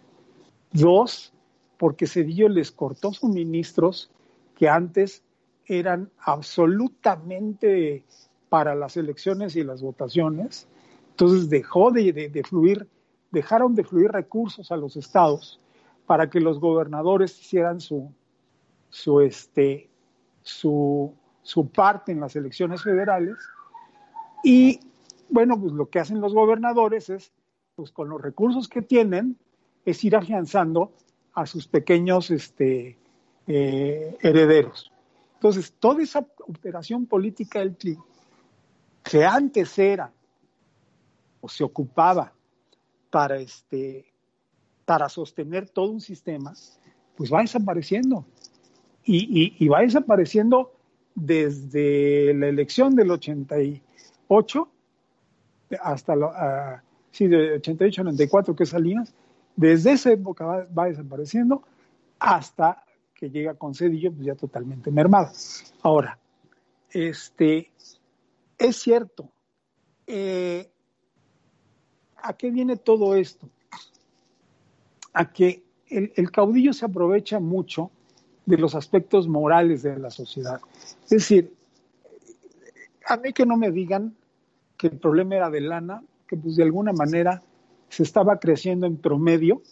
Dos, porque Cedillo les cortó suministros que antes eran absolutamente para las elecciones y las votaciones. Entonces dejó de, de, fluir, dejaron de fluir recursos a los estados para que los gobernadores hicieran su, su, este, su, su parte en las elecciones federales. Y bueno, pues lo que hacen los gobernadores es, pues con los recursos que tienen, es ir afianzando a sus pequeños este, eh, herederos. Entonces, toda esa operación política del PRI, que antes era o se ocupaba para, este, para sostener todo un sistema, pues va desapareciendo y, va desapareciendo desde la elección del 88 hasta lo, uh, sí, de 88 94 que salías, desde esa época va, desapareciendo hasta que llega con Cedillo, pues ya totalmente mermado. Ahora, este, es cierto, eh, ¿a qué viene todo esto? A que el, el caudillo se aprovecha mucho de los aspectos morales de la sociedad. Es decir, a mí que no me digan que el problema era de lana, que pues de alguna manera se estaba creciendo en promedio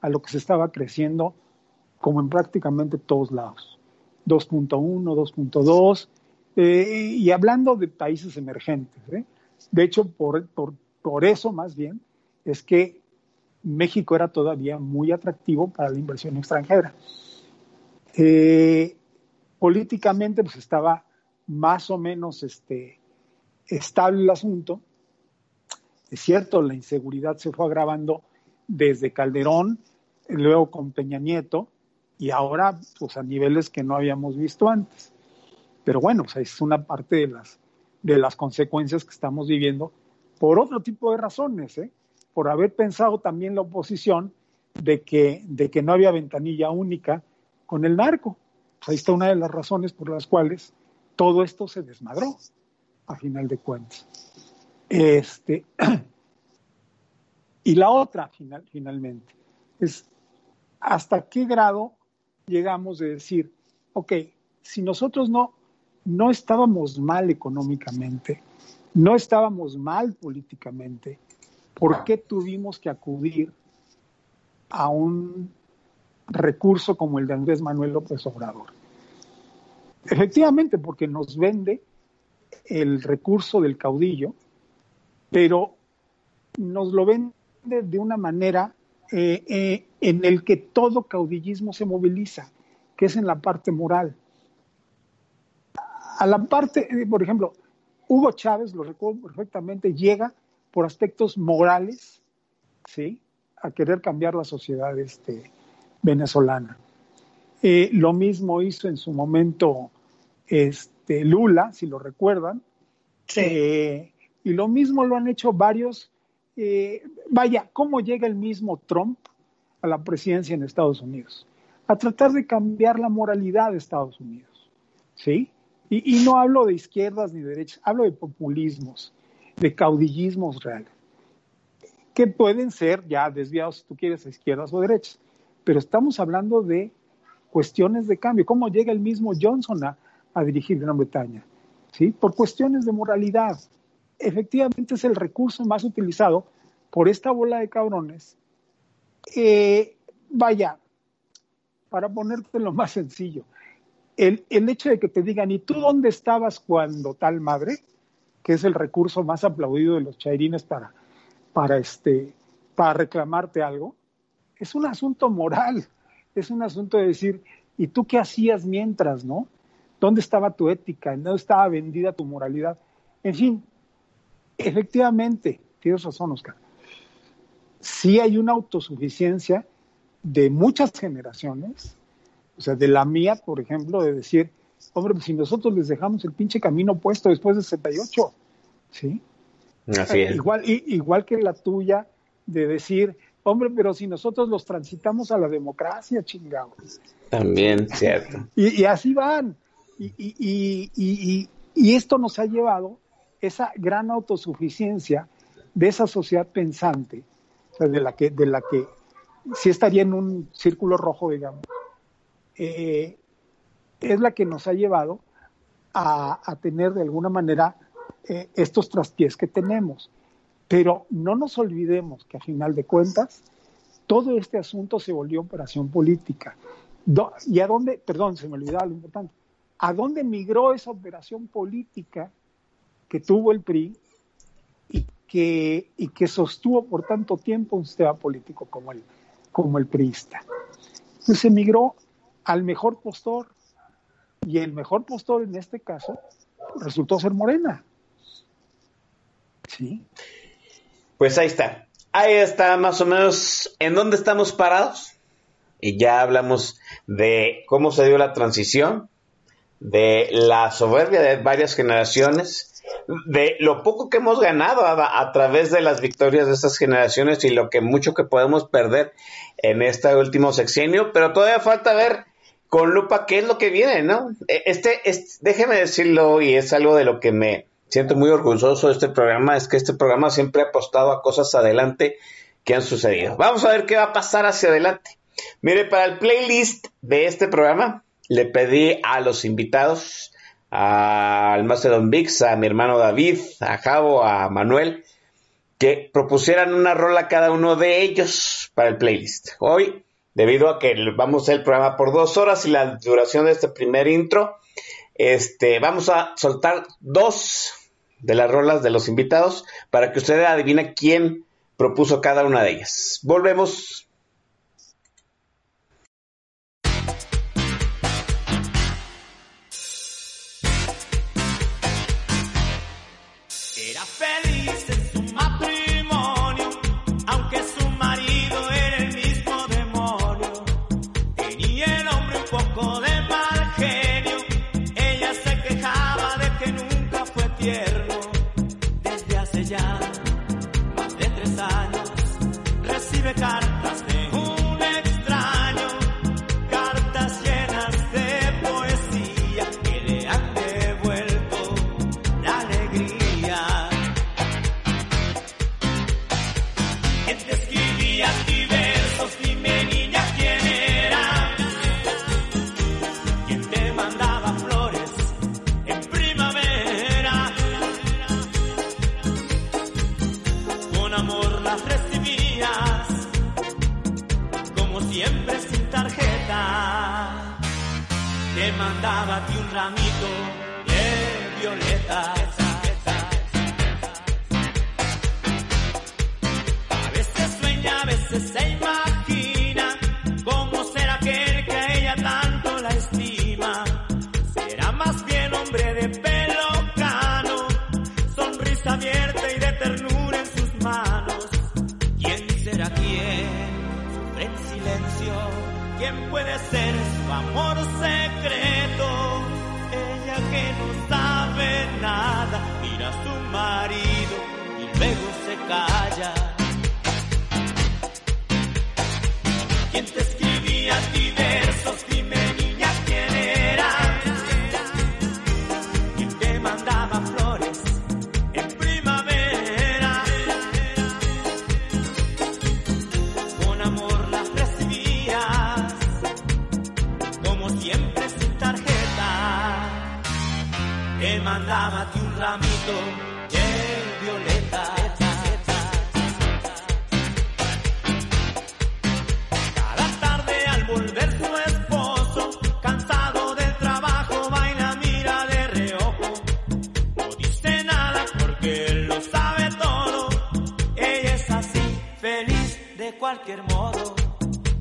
a lo que se estaba creciendo como en prácticamente todos lados. 2.1, 2.2, eh, y hablando de países emergentes. ¿eh? De hecho, por, por, por eso más bien es que México era todavía muy atractivo para la inversión extranjera. Eh, políticamente pues estaba más o menos este, estable el asunto. Es cierto, la inseguridad se fue agravando desde Calderón, luego con Peña Nieto y ahora pues a niveles que no habíamos visto antes. Pero bueno, pues, es una parte de las, de las consecuencias que estamos viviendo por otro tipo de razones, ¿eh? por haber pensado también la oposición de que, de que no había ventanilla única con el narco. Pues ahí está una de las razones por las cuales todo esto se desmadró, a final de cuentas. Este, y la otra, final, finalmente, es hasta qué grado llegamos de decir, ok, si nosotros no, no estábamos mal económicamente, no estábamos mal políticamente, ¿por qué tuvimos que acudir a un recurso como el de Andrés Manuel López Obrador? Efectivamente, porque nos vende el recurso del caudillo, pero nos lo vende de una manera eh, eh, en el que todo caudillismo se moviliza, que es en la parte moral. A la parte, eh, por ejemplo, Hugo Chávez, lo recuerdo perfectamente, llega por aspectos morales, ¿sí? A querer cambiar la sociedad este, venezolana. lo mismo hizo en su momento este, Lula, si lo recuerdan. Sí. Y lo mismo lo han hecho varios eh, vaya, ¿cómo llega el mismo Trump a la presidencia en Estados Unidos? A tratar de cambiar la moralidad de Estados Unidos, ¿sí? Y, no hablo de izquierdas ni derechas, hablo de populismos, de caudillismos reales, que pueden ser ya desviados, si tú quieres, a izquierdas o derechas, pero estamos hablando de cuestiones de cambio. ¿Cómo llega el mismo Johnson a, a dirigir Gran Bretaña? ¿Sí? Por cuestiones de moralidad, efectivamente es el recurso más utilizado por esta bola de cabrones. Eh, vaya, para ponerte lo más sencillo, el, hecho de que te digan, ¿y tú dónde estabas cuando tal madre? Que es el recurso más aplaudido de los chairines para, para, este, para reclamarte algo, es un asunto moral, es un asunto de decir, ¿y tú qué hacías mientras, no? ¿Dónde estaba tu ética? ¿Dónde estaba vendida tu moralidad? En fin, Efectivamente, tienes razón, Oscar. Sí hay una autosuficiencia de muchas generaciones, o sea, de la mía, por ejemplo, de decir, hombre, pues si nosotros les dejamos el pinche camino puesto después de 68, ¿sí? Así es. Igual, igual que la tuya, de decir, hombre, pero si nosotros los transitamos a la democracia, chingados. También, cierto. Y, así van. Y, y, y, esto nos ha llevado esa gran autosuficiencia de esa sociedad pensante, de la que, de la que sí estaría en un círculo rojo, digamos, eh, es la que nos ha llevado a, tener de alguna manera eh, estos traspiés que tenemos. Pero no nos olvidemos que a final de cuentas, todo este asunto se volvió operación política. ¿Y a dónde, perdón, se me olvidaba lo importante, a dónde migró esa operación política que tuvo el PRI y que, y que sostuvo por tanto tiempo un sistema político como el, como el priista. Pues emigró al mejor postor y el mejor postor en este caso resultó ser Morena. Sí. Pues ahí está. Ahí está más o menos en dónde estamos parados. Y ya hablamos de cómo se dio la transición, de la soberbia de varias generaciones, de lo poco que hemos ganado a, través de las victorias de estas generaciones y lo que mucho que podemos perder en este último sexenio, pero todavía falta ver con lupa qué es lo que viene, ¿no? E, este, déjeme decirlo y es algo de lo que me siento muy orgulloso de este programa, es que este programa siempre ha apostado a cosas adelante que han sucedido. Vamos a ver qué va a pasar hacia adelante. Mire, para el playlist de este programa le pedí a los invitados al Macedon Vix, a mi hermano David, a Javo, a Manuel, que propusieran una rola cada uno de ellos para el playlist. Hoy, debido a que vamos a hacer el programa por dos horas y la duración de este primer intro, este, vamos a soltar dos de las rolas de los invitados para que usted adivine quién propuso cada una de ellas. Volvemos desde hace ya en silencio. ¿Quién puede ser su amor secreto? Ella que no sabe nada, mira a su marido y luego se calla. ¿Quién te escribía a ti? gusto violeta. Cada tarde al volver su esposo, cansado del trabajo, baila, mira de reojo. No dice nada porque él lo sabe todo. Ella es así, feliz de cualquier modo,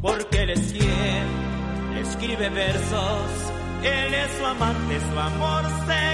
porque él es quien escribe versos. Él es su amante, su amor se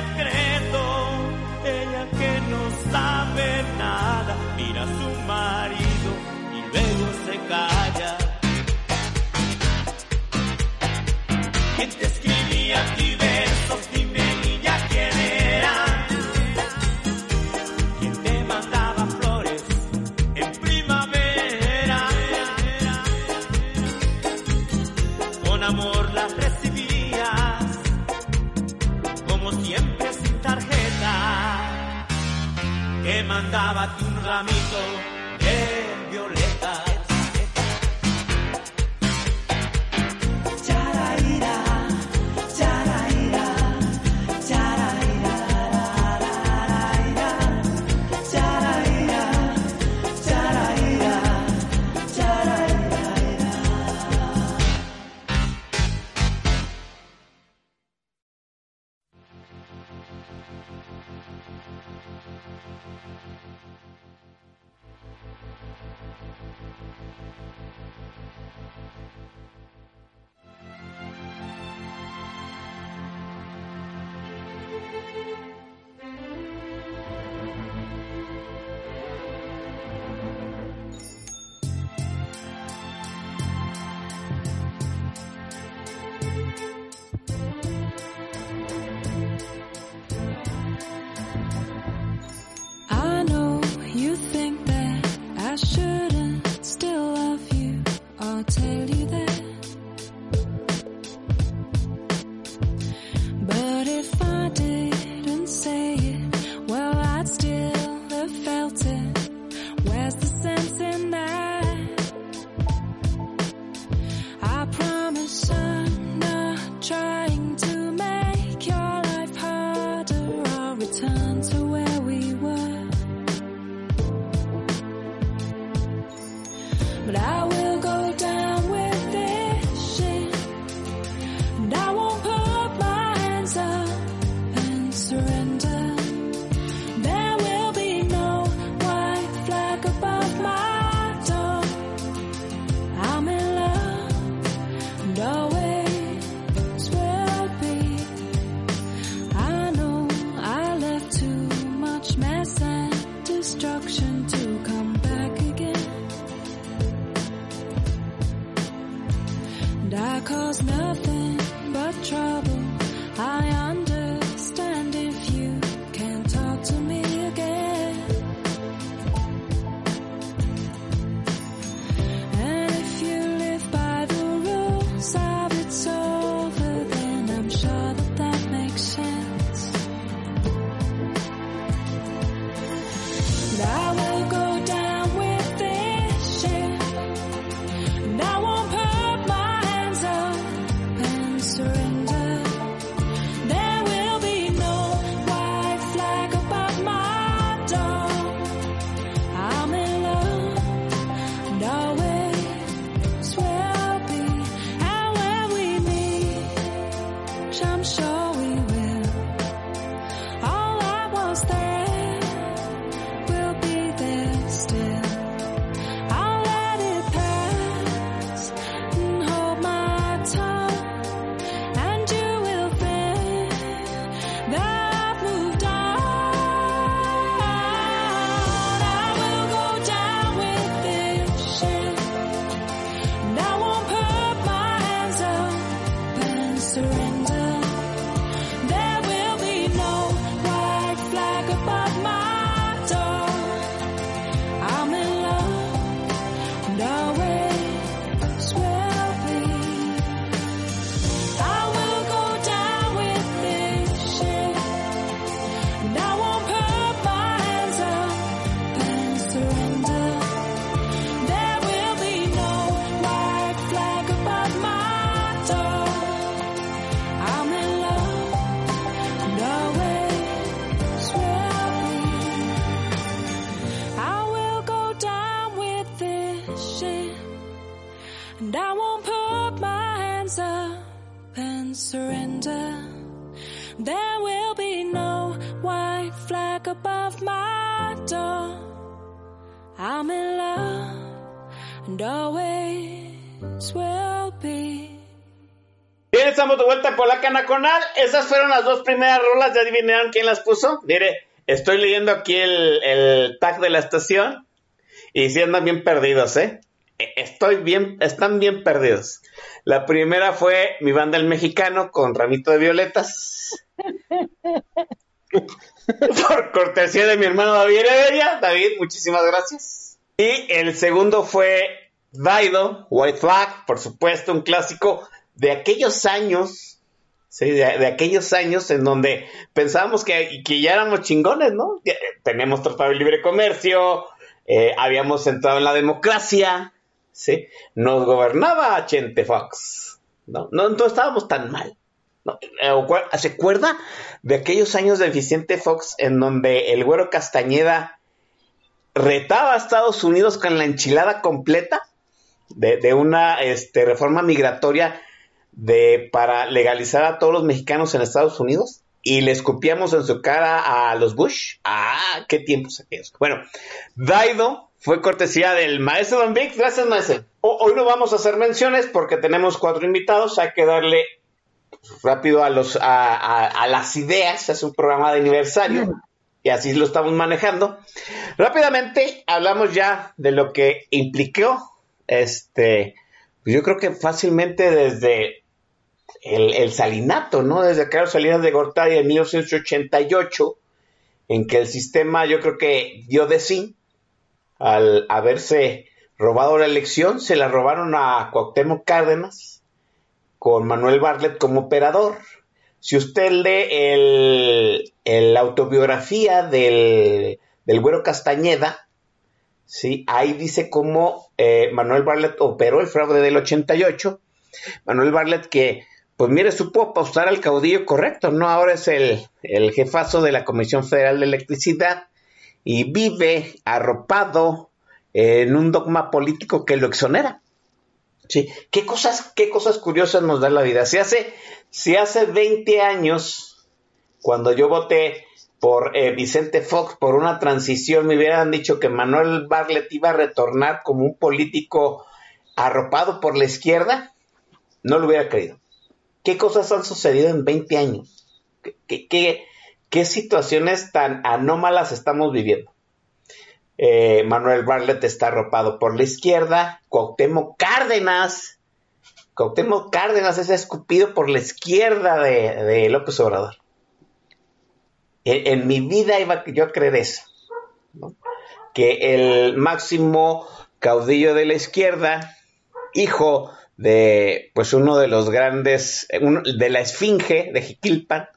cause nothing but trouble. I fueron las dos primeras rolas. ¿Ya adivinaron quién las puso? Mire, estoy leyendo aquí el, el tag de la estación. Y sí andan bien perdidos, ¿eh? E- Estoy bien, están bien perdidos. La primera fue mi banda El Mexicano con Ramito de Violetas. Por cortesía de mi hermano David Heredia. David, muchísimas gracias. Y el segundo fue Daido, White Flag, por supuesto, un clásico de aquellos años, sí, de, aquellos años en donde pensábamos que, que ya éramos chingones, ¿no? Eh, Tenemos tratado de libre comercio, eh, habíamos entrado en la democracia, ¿sí? Nos gobernaba Chente Fox, ¿no? No, no estábamos tan mal. ¿no? Eh, ¿cu- ¿Se acuerda de aquellos años de Vicente Fox en donde el güero Castañeda retaba a Estados Unidos con la enchilada completa de, de una este, reforma migratoria de, para legalizar a todos los mexicanos en Estados Unidos? Y le escupíamos en su cara a los Bush. Ah, qué tiempos aquellos. Bueno, Daido fue cortesía del maestro Don Vic. Gracias, maestro. Hoy no vamos a hacer menciones porque tenemos cuatro invitados. Hay que darle rápido a, los, a, a- las ideas. Es un programa de aniversario y así lo estamos manejando. Rápidamente hablamos ya de lo que implicó este. yo creo que fácilmente desde el, salinato, ¿no? Desde Carlos Salinas de Gortari en 1988, en que el sistema yo creo que dio de sí al haberse robado la elección, se la robaron a Cuauhtémoc Cárdenas con Manuel Bartlett como operador. Si usted lee el, el- autobiografía del, del güero Castañeda, ¿sí? ahí dice cómo eh, Manuel Bartlett operó el fraude del 88. Manuel Bartlett que, pues mire, supo pausar al caudillo correcto, ¿no? Ahora es el, el jefazo de la Comisión Federal de Electricidad y vive arropado en un dogma político que lo exonera. Sí, qué cosas, qué cosas curiosas nos da la vida. Si hace, si hace 20 años, cuando yo voté por eh, Vicente Fox por una transición, me hubieran dicho que Manuel Bartlett iba a retornar como un político arropado por la izquierda, no lo hubiera creído. ¿Qué cosas han sucedido en 20 años? ¿Qué, situaciones tan anómalas estamos viviendo? Eh, Manuel Bartlett está arropado por la izquierda, Cuauhtémoc Cárdenas, Cuauhtémoc Cárdenas es escupido por la izquierda de, López Obrador. En, mi vida iba yo a creer eso, que el máximo caudillo de la izquierda, hijo de pues uno de los grandes, uno- de la esfinge de Jiquilpan,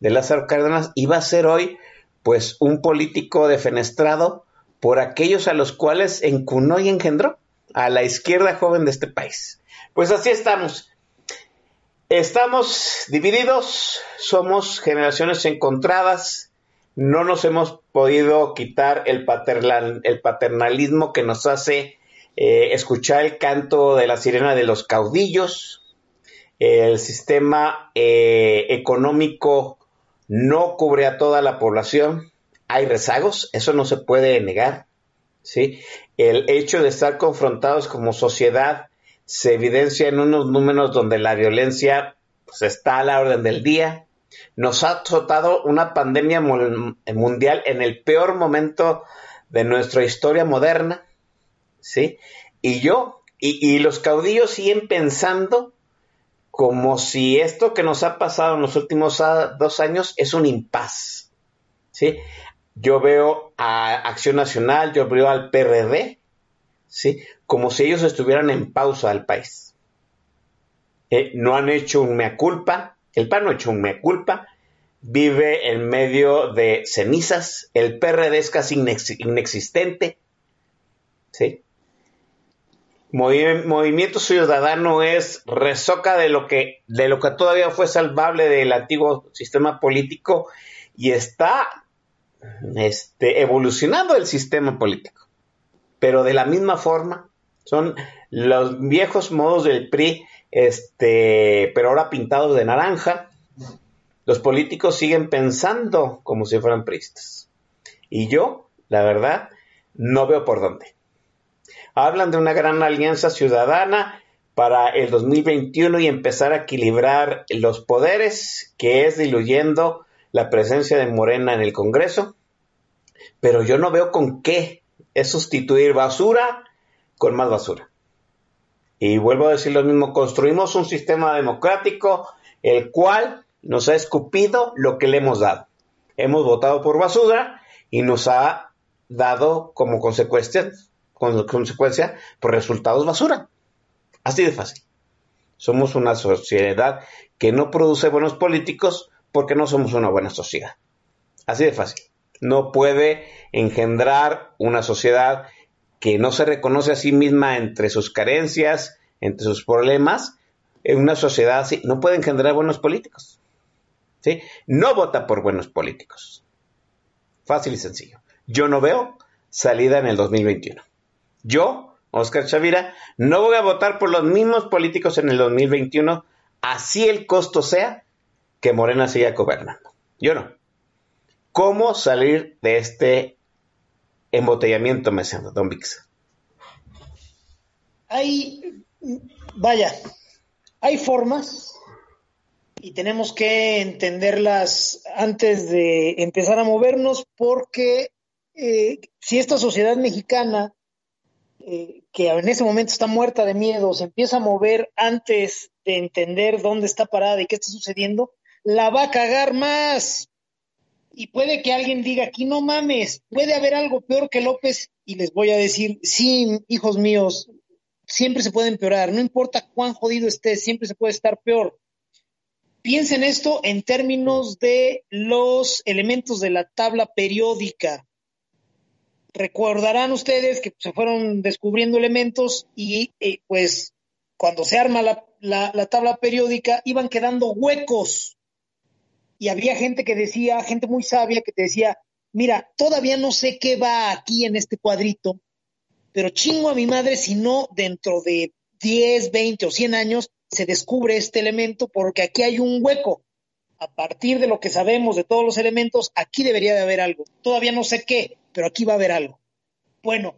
de Lázaro Cárdenas, iba a ser hoy pues un político defenestrado por aquellos a los cuales encunó y engendró a la izquierda joven de este país. Pues así estamos. Estamos divididos, somos generaciones encontradas, no nos hemos podido quitar el paternalismo que nos hace eh, escuchar el canto de la sirena de los caudillos, el sistema eh, económico no cubre a toda la población, hay rezagos, eso no se puede negar, ¿sí? El hecho de estar confrontados como sociedad se evidencia en unos números donde la violencia pues, está a la orden del día. Nos ha azotado una pandemia mu- mundial en el peor momento de nuestra historia moderna, ¿sí? Y yo, y, y los caudillos siguen pensando como si esto que nos ha pasado en los últimos ah, dos años es un impas, ¿sí? Yo veo a Acción Nacional, yo veo al PRD, ¿sí? Como si ellos estuvieran en pausa al país. Eh, no han hecho un mea culpa, el PAN no ha hecho un mea culpa, vive en medio de cenizas, el PRD es casi inex- inexistente, ¿sí? Movi- Movimiento Ciudadano es resoca de lo que de lo que todavía fue salvable del antiguo sistema político y está este, evolucionando el sistema político. Pero de la misma forma, Son los viejos modos del PRI, este, pero ahora pintados de naranja. Los políticos siguen pensando como si fueran priistas. Y yo, la verdad, no veo por dónde. Hablan de una gran alianza ciudadana para el 2021 y empezar a equilibrar los poderes, que es diluyendo la presencia de Morena en el Congreso. Pero yo no veo con qué es sustituir basura con más basura. Y vuelvo a decir lo mismo, construimos un sistema democrático el cual nos ha escupido lo que le hemos dado. Hemos votado por basura y nos ha dado como consecuencia, como consecuencia por resultados basura. Así de fácil. Somos una sociedad que no produce buenos políticos porque no somos una buena sociedad. Así de fácil. No puede engendrar una sociedad que no se reconoce a sí misma entre sus carencias, entre sus problemas. En una sociedad así no puede engendrar buenos políticos. ¿Sí? No vota por buenos políticos. Fácil y sencillo. Yo no veo salida en el 2021. Yo, Oscar Chavira, no voy a votar por los mismos políticos en el 2021, así el costo sea que Morena siga gobernando. Yo no. ¿Cómo salir de este embotellamiento, me Don Vix? Hay, vaya, hay formas y tenemos que entenderlas antes de empezar a movernos porque eh, si esta sociedad mexicana, eh, que en ese momento está muerta de miedo, se empieza a mover antes de entender dónde está parada y qué está sucediendo, la va a cagar más. Y puede que alguien diga, aquí no mames, puede haber algo peor que López. Y les voy a decir, sí, hijos míos, siempre se puede empeorar, no importa cuán jodido estés, siempre se puede estar peor. Piensen esto en términos de los elementos de la tabla periódica. Recordarán ustedes que se fueron descubriendo elementos y eh, pues cuando se arma la, la, la tabla periódica iban quedando huecos. Y había gente que decía, gente muy sabia que te decía, mira, todavía no sé qué va aquí en este cuadrito, pero chingo a mi madre si no dentro de 10, 20 o 100 años se descubre este elemento porque aquí hay un hueco. A partir de lo que sabemos de todos los elementos, aquí debería de haber algo. Todavía no sé qué, pero aquí va a haber algo. Bueno,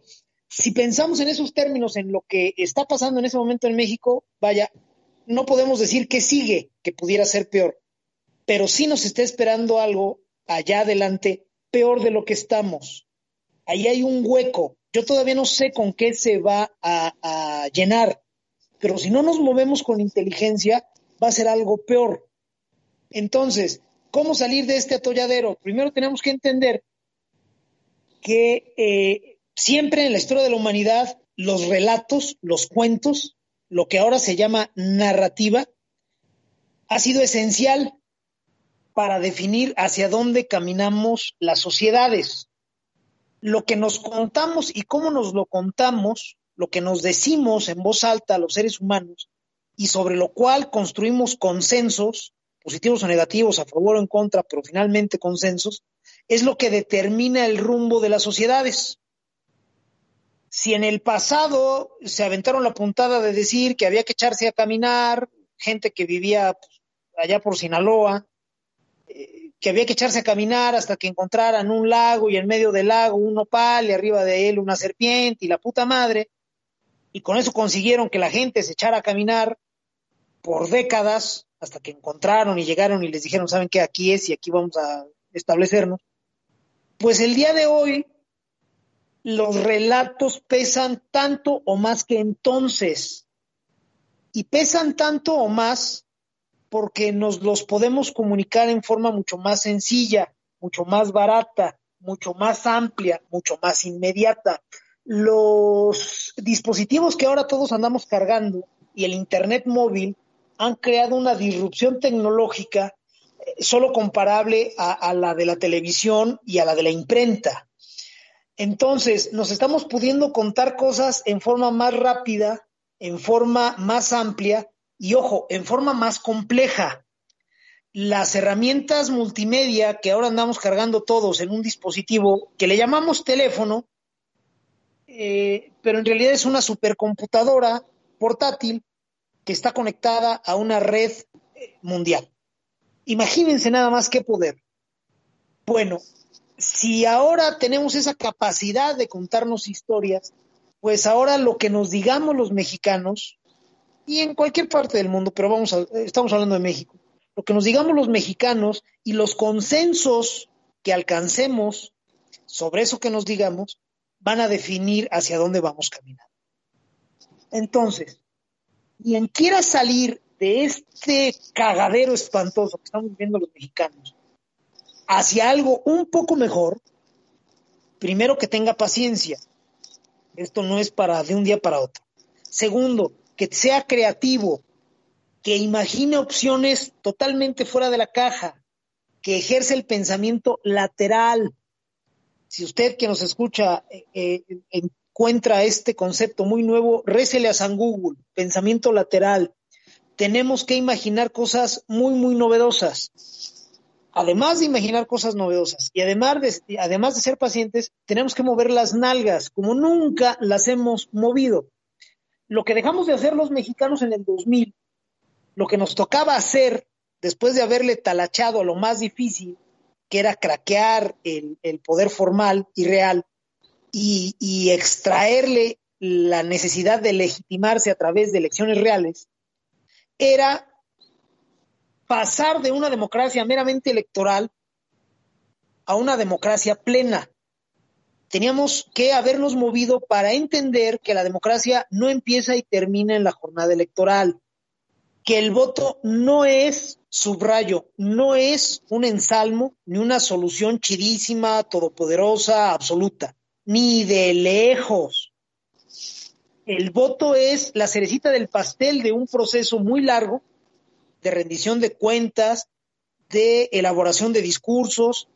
si pensamos en esos términos, en lo que está pasando en ese momento en México, vaya, no podemos decir que sigue, que pudiera ser peor, pero sí nos está esperando algo allá adelante peor de lo que estamos. Ahí hay un hueco. Yo todavía no sé con qué se va a, a llenar, pero si no nos movemos con inteligencia, va a ser algo peor. Entonces, ¿cómo salir de este atolladero? Primero tenemos que entender que eh, siempre en la historia de la humanidad los relatos, los cuentos, lo que ahora se llama narrativa, ha sido esencial para definir hacia dónde caminamos las sociedades. Lo que nos contamos y cómo nos lo contamos, lo que nos decimos en voz alta a los seres humanos y sobre lo cual construimos consensos, positivos o negativos, a favor o en contra, pero finalmente consensos, es lo que determina el rumbo de las sociedades. Si en el pasado se aventaron la puntada de decir que había que echarse a caminar, gente que vivía pues, allá por Sinaloa, eh, que había que echarse a caminar hasta que encontraran un lago y en medio del lago un nopal y arriba de él una serpiente y la puta madre, y con eso consiguieron que la gente se echara a caminar por décadas hasta que encontraron y llegaron y les dijeron, ¿saben qué? Aquí es y aquí vamos a establecernos. Pues el día de hoy los relatos pesan tanto o más que entonces. Y pesan tanto o más porque nos los podemos comunicar en forma mucho más sencilla, mucho más barata, mucho más amplia, mucho más inmediata. Los dispositivos que ahora todos andamos cargando y el Internet móvil han creado una disrupción tecnológica eh, solo comparable a, la de la televisión y a la de la imprenta. Entonces, nos estamos pudiendo contar cosas en forma más rápida, en forma más amplia y, ojo, en forma más compleja. Las herramientas multimedia que ahora andamos cargando todos en un dispositivo que le llamamos teléfono, eh, pero en realidad es una supercomputadora portátil que está conectada a una red eh, mundial. Imagínense nada más qué poder. Bueno, si ahora tenemos esa capacidad de contarnos historias, pues ahora lo que nos digamos los mexicanos, y en cualquier parte del mundo, pero vamos a, estamos hablando de México, lo que nos digamos los mexicanos y los consensos que alcancemos sobre eso que nos digamos van a definir hacia dónde vamos caminando. Entonces, quien quiera salir de este cagadero espantoso que estamos viviendo los mexicanos hacia algo un poco mejor, primero que tenga paciencia. Esto no es para de un día para otro. Segundo, que sea creativo, que imagine opciones totalmente fuera de la caja, que ejerce el pensamiento lateral. Si usted que nos escucha eh, eh, encuentra este concepto muy nuevo, récele a San Google, pensamiento lateral. Tenemos que imaginar cosas muy, muy novedosas. Además de imaginar cosas novedosas y además de, además de ser pacientes, tenemos que mover las nalgas como nunca las hemos movido. Lo que dejamos de hacer los mexicanos en el 2000, lo que nos tocaba hacer después de haberle talachado a lo más difícil, que era craquear el, el poder formal y real, y, extraerle la necesidad de legitimarse a través de elecciones reales, era pasar de una democracia meramente electoral a una democracia plena. Teníamos que habernos movido para entender que la democracia no empieza y termina en la jornada electoral, que el voto no es, subrayo, no es un ensalmo ni una solución chidísima, todopoderosa, absoluta, ni de lejos. El voto es la cerecita del pastel de un proceso muy largo de rendición de cuentas, de elaboración de discursos,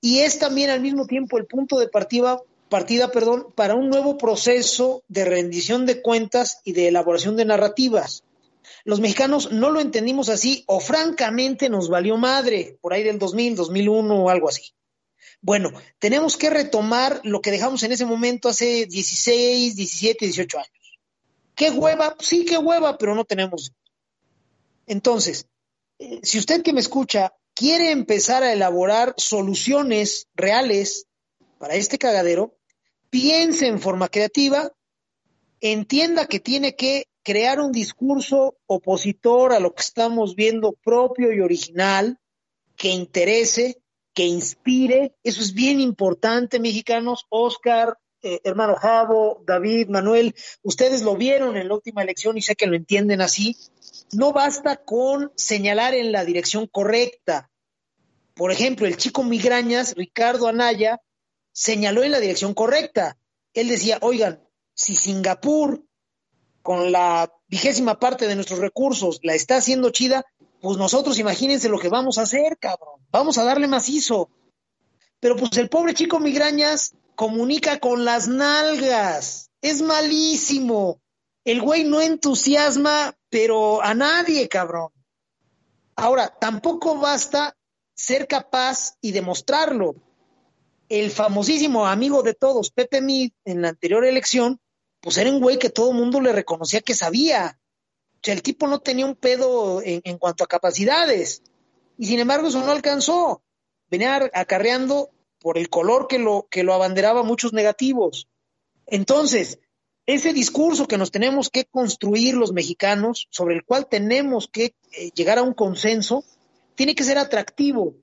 y es también al mismo tiempo el punto de partida, partida perdón, para un nuevo proceso de rendición de cuentas y de elaboración de narrativas. Los mexicanos no lo entendimos así o francamente nos valió madre por ahí del 2000, 2001 o algo así. Bueno, tenemos que retomar lo que dejamos en ese momento hace 16, 17, 18 años. ¿Qué hueva? Sí, qué hueva, pero no tenemos entonces, eh, si usted que me escucha quiere empezar a elaborar soluciones reales para este cagadero, piense en forma creativa, entienda que tiene que crear un discurso opositor a lo que estamos viendo propio y original, que interese, que inspire. Eso es bien importante, mexicanos. Oscar, eh, hermano Javo, David, Manuel, ustedes lo vieron en la última elección y sé que lo entienden así. No basta con señalar en la dirección correcta. Por ejemplo, el chico migrañas, Ricardo Anaya, señaló en la dirección correcta. Él decía, oigan, si Singapur, con la vigésima parte de nuestros recursos, la está haciendo chida, pues nosotros imagínense lo que vamos a hacer, cabrón. Vamos a darle macizo. Pero pues el pobre chico migrañas comunica con las nalgas. Es malísimo. El güey no entusiasma, pero a nadie, cabrón. Ahora, tampoco basta ser capaz y demostrarlo. El famosísimo amigo de todos, Pepe Mid, en la anterior elección, pues era un güey que todo el mundo le reconocía que sabía. O sea, el tipo no tenía un pedo en, en cuanto a capacidades. Y sin embargo, eso no alcanzó. Venía acarreando por el color que lo, que lo abanderaba muchos negativos. Entonces, ese discurso que nos tenemos que construir los mexicanos, sobre el cual tenemos que eh, llegar a un consenso, tiene que ser atractivo.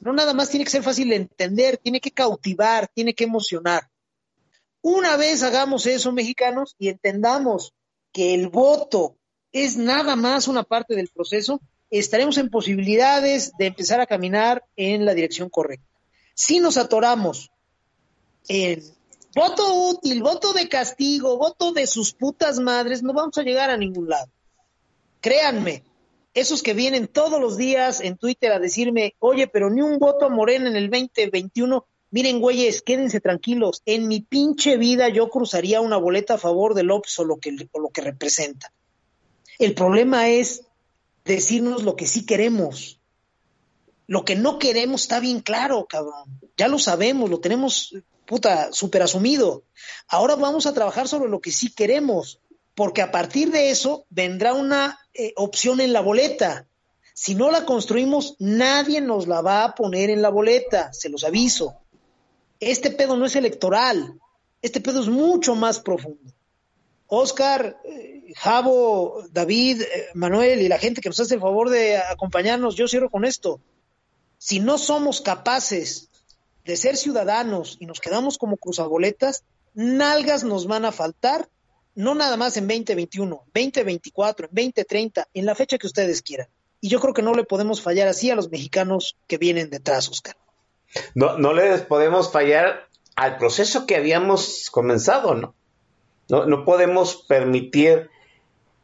No nada más tiene que ser fácil de entender, tiene que cautivar, tiene que emocionar. Una vez hagamos eso, mexicanos, y entendamos que el voto es nada más una parte del proceso, estaremos en posibilidades de empezar a caminar en la dirección correcta. Si nos atoramos en voto útil, voto de castigo, voto de sus putas madres, no vamos a llegar a ningún lado. Créanme, esos que vienen todos los días en Twitter a decirme, oye, pero ni un voto a Morena en el 2021, miren, güeyes, quédense tranquilos, en mi pinche vida yo cruzaría una boleta a favor de López o lo que, o lo que representa. El problema es decirnos lo que sí queremos. Lo que no queremos está bien claro, cabrón. Ya lo sabemos, lo tenemos puta, súper asumido. Ahora vamos a trabajar sobre lo que sí queremos, porque a partir de eso vendrá una eh, opción en la boleta. Si no la construimos, nadie nos la va a poner en la boleta, se los aviso. Este pedo no es electoral, este pedo es mucho más profundo. Oscar, eh, Javo, David, eh, Manuel y la gente que nos hace el favor de acompañarnos, yo cierro con esto. Si no somos capaces de ser ciudadanos y nos quedamos como cruzaboletas, nalgas nos van a faltar, no nada más en 2021, 2024, en 2030, en la fecha que ustedes quieran. Y yo creo que no le podemos fallar así a los mexicanos que vienen detrás, Oscar. No, no les podemos fallar al proceso que habíamos comenzado, ¿no? No, no podemos permitir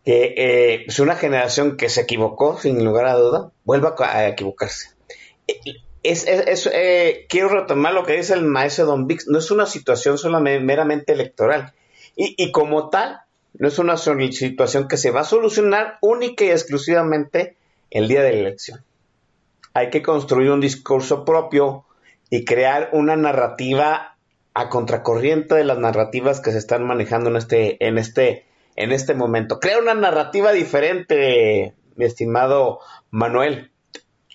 que eh, pues una generación que se equivocó, sin lugar a duda, vuelva a equivocarse. Es, es- es, eh, quiero retomar lo que dice el maestro Don Vix, no es una situación solamente meramente electoral. Y, y como tal, no es una situación que se va a solucionar única y exclusivamente el día de la elección. Hay que construir un discurso propio y crear una narrativa a contracorriente de las narrativas que se están manejando en este, en este, en este momento. Crea una narrativa diferente, mi estimado Manuel.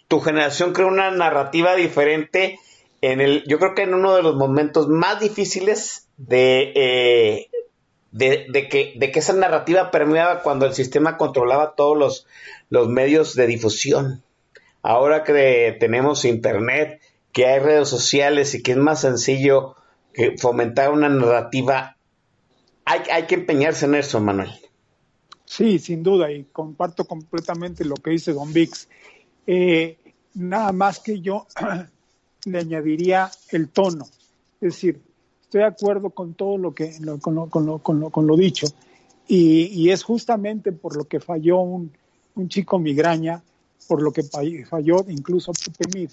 Tu generación crea una narrativa diferente en el, yo creo que en uno de los momentos más difíciles de, eh, de, de que, de que esa narrativa permeaba cuando el sistema controlaba todos los, los medios de difusión. Ahora que tenemos internet, que hay redes sociales y que es más sencillo que fomentar una narrativa, hay, hay que empeñarse en eso, Manuel. Sí, sin duda, y comparto completamente lo que dice Don Vix. Eh, nada más que yo le añadiría el tono. Es decir, estoy de acuerdo con todo lo que lo- con, lo, con, lo, con, con lo dicho, y, es justamente por lo que falló un, un chico migraña, por lo que fa- falló incluso Pepe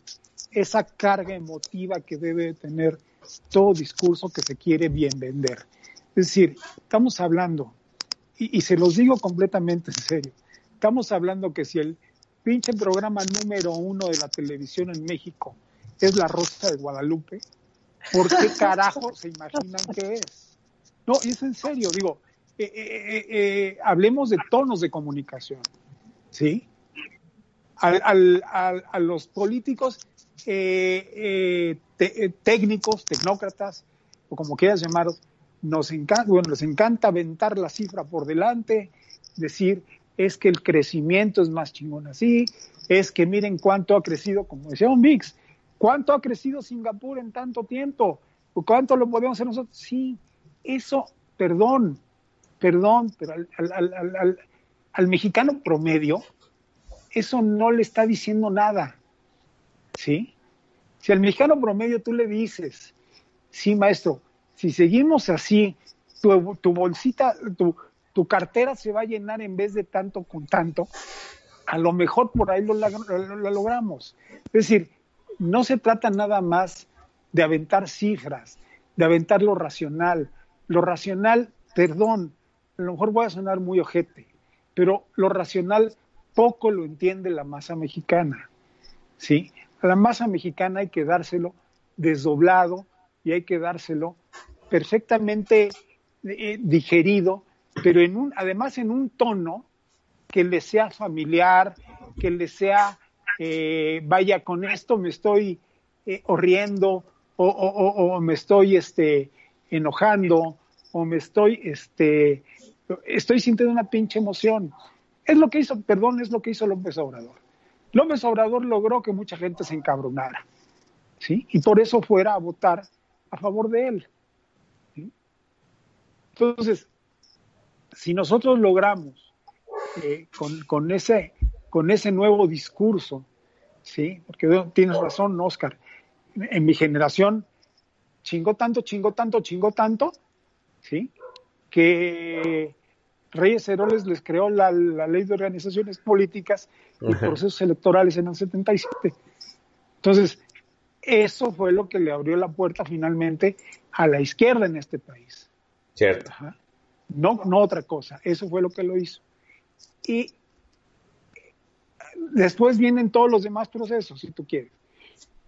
esa carga emotiva que debe tener todo discurso que se quiere bien vender. Es decir, estamos hablando, y, y se los digo completamente en serio, estamos hablando que si el pinche programa número uno de la televisión en México es La Rosa de Guadalupe, ¿por qué carajo se imaginan que es? No, y es en serio, digo, eh, eh, eh, hablemos de tonos de comunicación, ¿sí? Al- al- al- a los políticos te- técnicos, tecnócratas, o como quieras llamarlos, nos encanta, bueno, les encanta aventar la cifra por delante, decir es que el crecimiento es más chingón así, es que miren cuánto ha crecido, como decía un Mix, cuánto ha crecido Singapur en tanto tiempo, o cuánto lo podemos hacer nosotros. Sí, eso, perdón, perdón, pero al- al- al- al mexicano promedio, eso no le está diciendo nada. ¿Sí? Si al mexicano promedio tú le dices, sí, maestro, si seguimos así, tu, bolsita, tu, cartera se va a llenar en vez de tanto con tanto, a lo mejor por ahí lo logramos. Es decir, no se trata nada más de aventar cifras, de aventar lo racional. Lo racional, perdón, a lo mejor voy a sonar muy ojete, pero lo racional poco lo entiende la masa mexicana. ¿sí? A la masa mexicana hay que dárselo desdoblado y hay que dárselo perfectamente eh, digerido, pero en un, además en un tono que le sea familiar, que le sea, eh, vaya, con esto me estoy eh, horriendo o, o- o- o me estoy este, enojando o me estoy, este, estoy sintiendo una pinche emoción. Es lo que hizo, perdón, es lo que hizo López Obrador. López Obrador logró que mucha gente se encabronara, ¿sí? Y por eso fuera a votar a favor de él. Entonces, si nosotros logramos eh, con, con ese, con ese nuevo discurso, ¿sí? Porque tienes razón, Oscar, en mi generación chingó tanto, chingó tanto, chingó tanto, ¿sí? Que Reyes Heroles les creó la, la ley de organizaciones políticas y Ajá. procesos electorales en el 77. Entonces, eso fue lo que le abrió la puerta finalmente a la izquierda en este país. Cierto. Ajá. No, no otra cosa. Eso fue lo que lo hizo. Y después vienen todos los demás procesos, si tú quieres.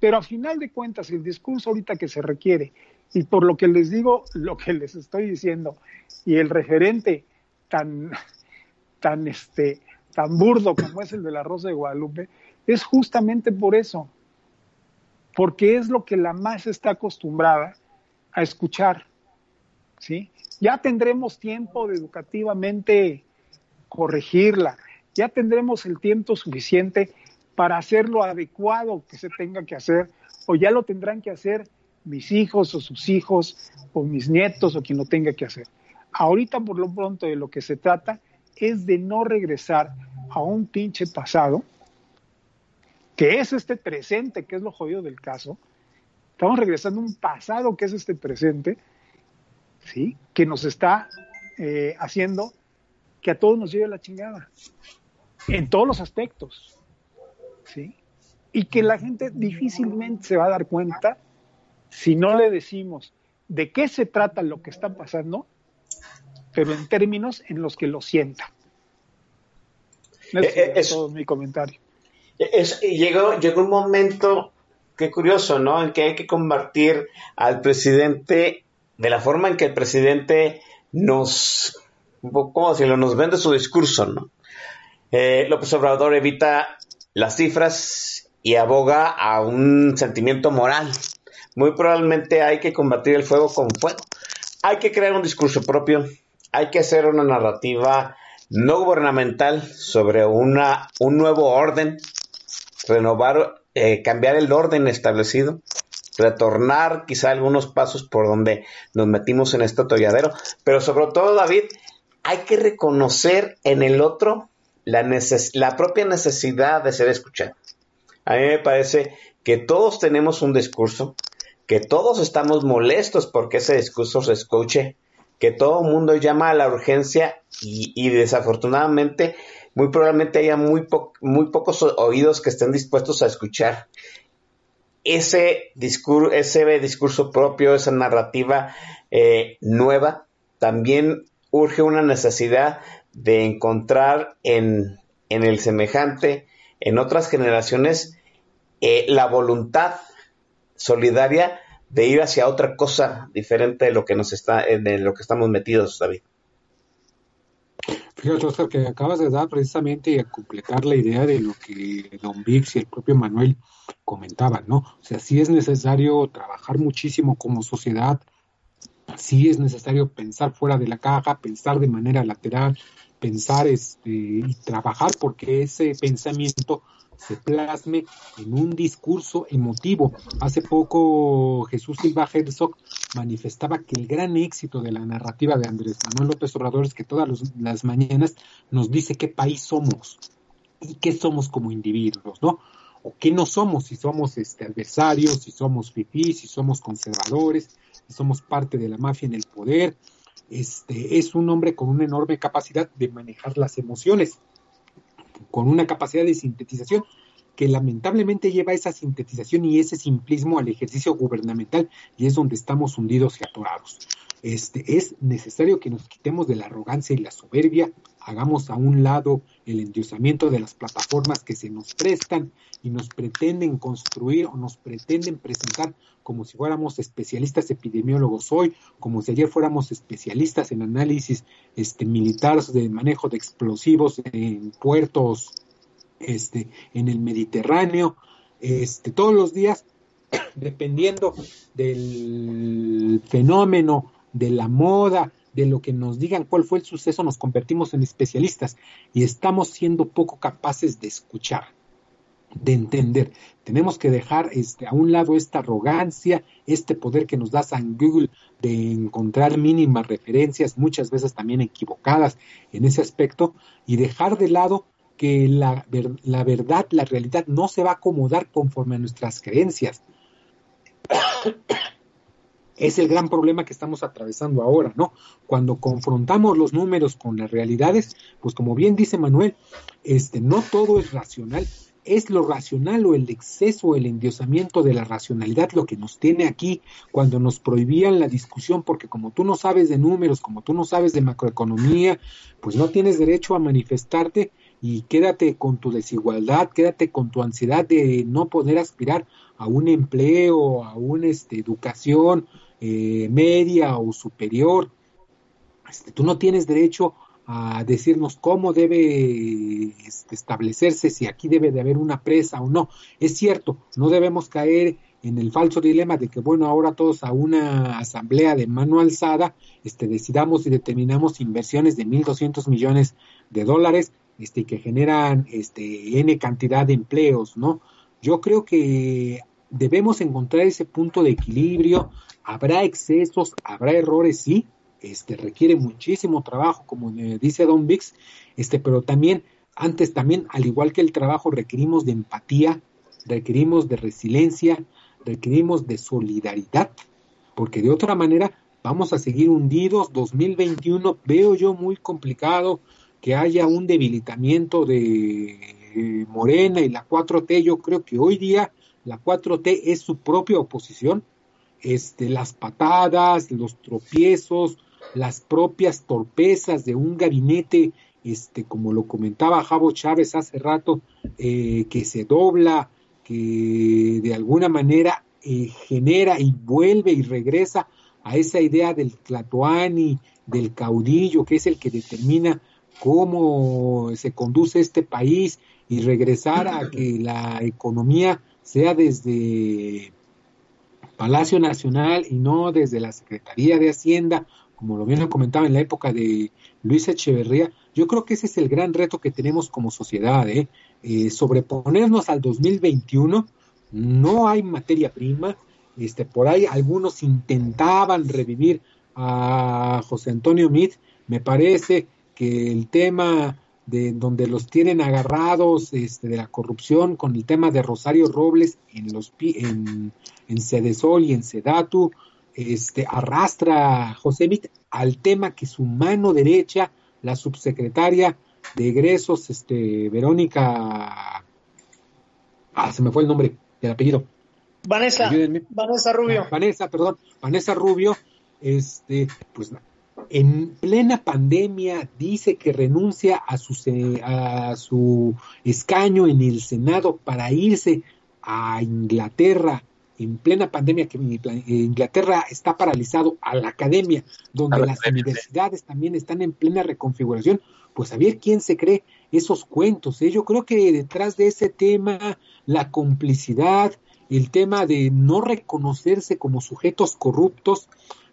Pero a final de cuentas, el discurso ahorita que se requiere Y por lo que les digo, lo que les estoy diciendo, y el referente tan, tan, este, tan burdo como es el de la Rosa de Guadalupe, es justamente por eso, porque es lo que la masa está acostumbrada a escuchar, ¿sí? Ya tendremos tiempo de educativamente corregirla, ya tendremos el tiempo suficiente para hacer lo adecuado que se tenga que hacer, o ya lo tendrán que hacer mis hijos o sus hijos, o mis nietos, o quien lo tenga que hacer. Ahorita, por lo pronto, de lo que se trata es de no regresar a un pinche pasado, que es este presente, que es lo jodido del caso. Estamos regresando a un pasado que es este presente, ¿sí? Que nos está eh, haciendo que a todos nos lleve la chingada, en todos los aspectos, ¿sí? Y que la gente difícilmente se va a dar cuenta si no le decimos de qué se trata lo que está pasando, pero en términos en los que lo sienta. Ese Eh, es todo mi comentario. Es- llegó, llegó un momento, qué curioso, ¿no? En que hay que convertir al presidente de la forma en que el presidente nos, ¿cómo decirlo? Nos vende su discurso, ¿no? Eh, López Obrador evita las cifras y aboga a un sentimiento moral. Muy probablemente hay que combatir el fuego con fuego. Hay que crear un discurso propio, hay que hacer una narrativa no gubernamental sobre una, un nuevo orden, renovar, eh, cambiar el orden establecido, retornar quizá algunos pasos por donde nos metimos en este atolladero, pero sobre todo, David, hay que reconocer en el otro la, neces- la propia necesidad de ser escuchado. A mí me parece que todos tenemos un discurso, que todos estamos molestos porque ese discurso se escuche, que todo el mundo llama a la urgencia y, y desafortunadamente muy probablemente haya muy, po- muy pocos oídos que estén dispuestos a escuchar ese discurso, ese discurso propio, esa narrativa eh, nueva, también urge una necesidad de encontrar en, en el semejante, en otras generaciones, eh, la voluntad solidaria de ir hacia otra cosa diferente de lo que nos está, eh, de lo que estamos metidos, David. Fíjate, Oscar, que acabas de dar precisamente a completar la idea de lo que Don Vix y el propio Manuel comentaban, ¿no? O sea, sí es necesario trabajar muchísimo como sociedad, sí es necesario pensar fuera de la caja, pensar de manera lateral, pensar este, y trabajar porque ese pensamiento se plasme en un discurso emotivo. Hace poco Jesús Silva Herzog manifestaba que el gran éxito de la narrativa de Andrés Manuel López Obrador es que todas las mañanas nos dice qué país somos y qué somos como individuos, ¿no? O qué no somos, si somos este, adversarios, si somos fifís, si somos conservadores, si somos parte de la mafia en el poder. Este, es un hombre con una enorme capacidad de manejar las emociones con una capacidad de sintetización que lamentablemente lleva esa sintetización y ese simplismo al ejercicio gubernamental y es donde estamos hundidos y atorados. Este, es necesario que nos quitemos de la arrogancia y la soberbia, hagamos a un lado el endiosamiento de las plataformas que se nos prestan y nos pretenden construir o nos pretenden presentar como si fuéramos especialistas epidemiólogos hoy, como si ayer fuéramos especialistas en análisis este, militares de manejo de explosivos en puertos este, en el Mediterráneo, este, todos los días, dependiendo del fenómeno, de la moda, de lo que nos digan cuál fue el suceso, nos convertimos en especialistas y estamos siendo poco capaces de escuchar, de entender. Tenemos que dejar este, a un lado esta arrogancia, este poder que nos da San Google de encontrar mínimas referencias, muchas veces también equivocadas en ese aspecto, y dejar de lado que la, ver- la verdad, la realidad no se va a acomodar conforme a nuestras creencias. Es el gran problema que estamos atravesando ahora, ¿no? Cuando confrontamos los números con las realidades, pues como bien dice Manuel, este, no todo es racional, es lo racional o el exceso, el endiosamiento de la racionalidad lo que nos tiene aquí cuando nos prohibían la discusión, porque como tú no sabes de números, como tú no sabes de macroeconomía, pues no tienes derecho a manifestarte y quédate con tu desigualdad, quédate con tu ansiedad de no poder aspirar a un empleo, a una este, educación, eh, media o superior. Este, tú no tienes derecho a decirnos cómo debe este, establecerse, si aquí debe de haber una presa o no. Es cierto, no debemos caer en el falso dilema de que, bueno, ahora todos a una asamblea de mano alzada, este, decidamos y determinamos inversiones de 1.200 millones de dólares, este, que generan, este, N cantidad de empleos, ¿no? Yo creo que debemos encontrar ese punto de equilibrio, habrá excesos, habrá errores, sí, este, requiere muchísimo trabajo, como dice Don Vix, este, pero también, antes también, al igual que el trabajo, requerimos de empatía, requerimos de resiliencia, requerimos de solidaridad, porque de otra manera vamos a seguir hundidos. 2021 veo yo muy complicado que haya un debilitamiento de eh, Morena y la 4T. Yo creo que hoy día la 4T es su propia oposición. Este, las patadas, los tropiezos, las propias torpezas de un gabinete, este, como lo comentaba Javo Chávez hace rato, eh, que se dobla, que de alguna manera eh, genera y vuelve y regresa a esa idea del Tlatoani, del caudillo, que es el que determina cómo se conduce este país y regresar a que la economía sea desde Palacio Nacional y no desde la Secretaría de Hacienda, como lo bien comentaba en la época de Luis Echeverría, yo creo que ese es el gran reto que tenemos como sociedad, ¿eh? Eh, sobreponernos al 2021, no hay materia prima, este, por ahí algunos intentaban revivir a José Antonio Meade, me parece que el tema de donde los tienen agarrados este, de la corrupción con el tema de Rosario Robles en los en, en Cedesol y en Sedatu, este, arrastra a José Mit al tema que su mano derecha, la subsecretaria de egresos, este, Verónica, ah, se me fue el nombre del apellido. Vanessa, Ayúdenme. Vanessa Rubio. Vanessa, perdón, Vanessa Rubio, este, pues en plena pandemia dice que renuncia a su, a su escaño en el Senado para irse a Inglaterra. En plena pandemia que Inglaterra está paralizado a la academia donde las universidades también están en plena reconfiguración. Pues a ver quién se cree esos cuentos ¿eh? yo creo que detrás de ese tema la complicidad el tema de no reconocerse como sujetos corruptos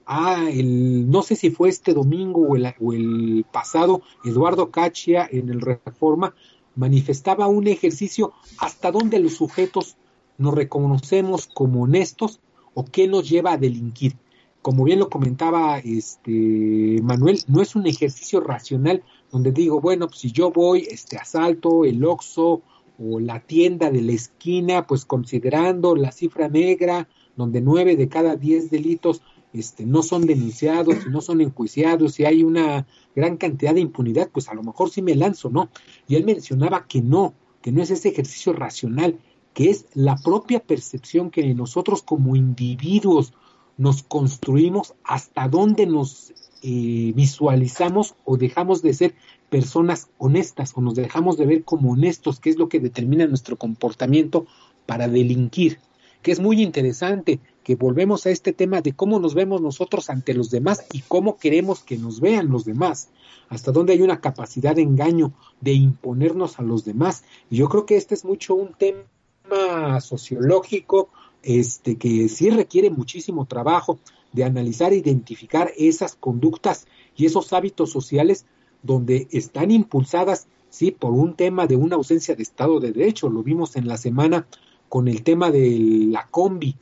Ah, el, no sé si fue este domingo o el, o el pasado, Eduardo Cachia en el Reforma manifestaba un ejercicio hasta donde los sujetos nos reconocemos como honestos o qué nos lleva a delinquir. Como bien lo comentaba este Manuel, no es un ejercicio racional donde digo, bueno, pues si yo voy, este asalto, el Oxxo o la tienda de la esquina, pues considerando la cifra negra, donde nueve de cada diez delitos este, no son denunciados y no son enjuiciados y hay una gran cantidad de impunidad, pues a lo mejor sí me lanzo, ¿no? Y él mencionaba que no, que no es ese ejercicio racional, que es la propia percepción que nosotros como individuos nos construimos hasta dónde nos eh, visualizamos o dejamos de ser personas honestas o nos dejamos de ver como honestos, que es lo que determina nuestro comportamiento para delinquir, que es muy interesante que volvemos a este tema de cómo nos vemos nosotros ante los demás y cómo queremos que nos vean los demás, hasta dónde hay una capacidad de engaño de imponernos a los demás. Y yo creo que este es mucho un tema sociológico, este que sí requiere muchísimo trabajo de analizar e identificar esas conductas y esos hábitos sociales donde están impulsadas sí por un tema de una ausencia de Estado de Derecho. Lo vimos en la semana con el tema de la combi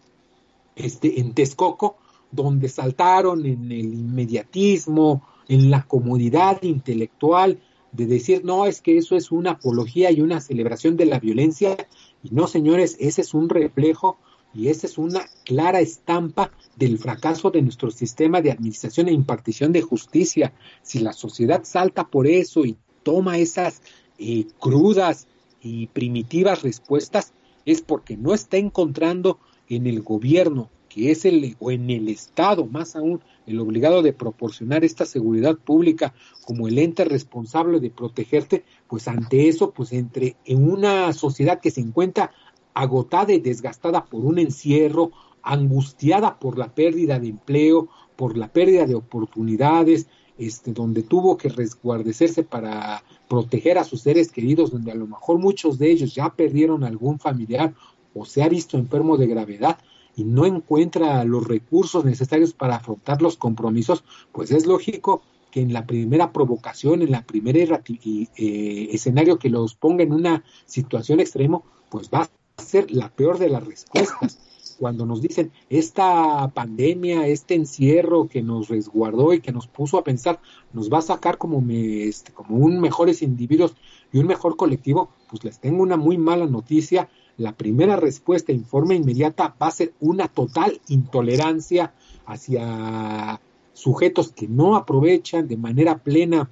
este, en Texcoco, donde saltaron en el inmediatismo, en la comodidad intelectual de decir, no, es que eso es una apología y una celebración de la violencia. Y no, señores, ese es un reflejo y esa es una clara estampa del fracaso de nuestro sistema de administración e impartición de justicia. Si la sociedad salta por eso y toma esas eh, crudas y primitivas respuestas, es porque no está encontrando en el gobierno, que es el, o en el Estado, más aún, el obligado de proporcionar esta seguridad pública como el ente responsable de protegerte, pues ante eso, pues entre en una sociedad que se encuentra agotada y desgastada por un encierro, angustiada por la pérdida de empleo, por la pérdida de oportunidades, este, donde tuvo que resguardecerse para proteger a sus seres queridos, donde a lo mejor muchos de ellos ya perdieron algún familiar o se ha visto enfermo de gravedad y no encuentra los recursos necesarios para afrontar los compromisos, pues es lógico que en la primera provocación, en la primera eh, escenario que los ponga en una situación extremo, pues va a ser la peor de las respuestas. Cuando nos dicen esta pandemia, este encierro que nos resguardó y que nos puso a pensar, nos va a sacar este, como un mejores individuos y un mejor colectivo, pues les tengo una muy mala noticia. La primera respuesta en forma inmediata va a ser una total intolerancia hacia sujetos que no aprovechan de manera plena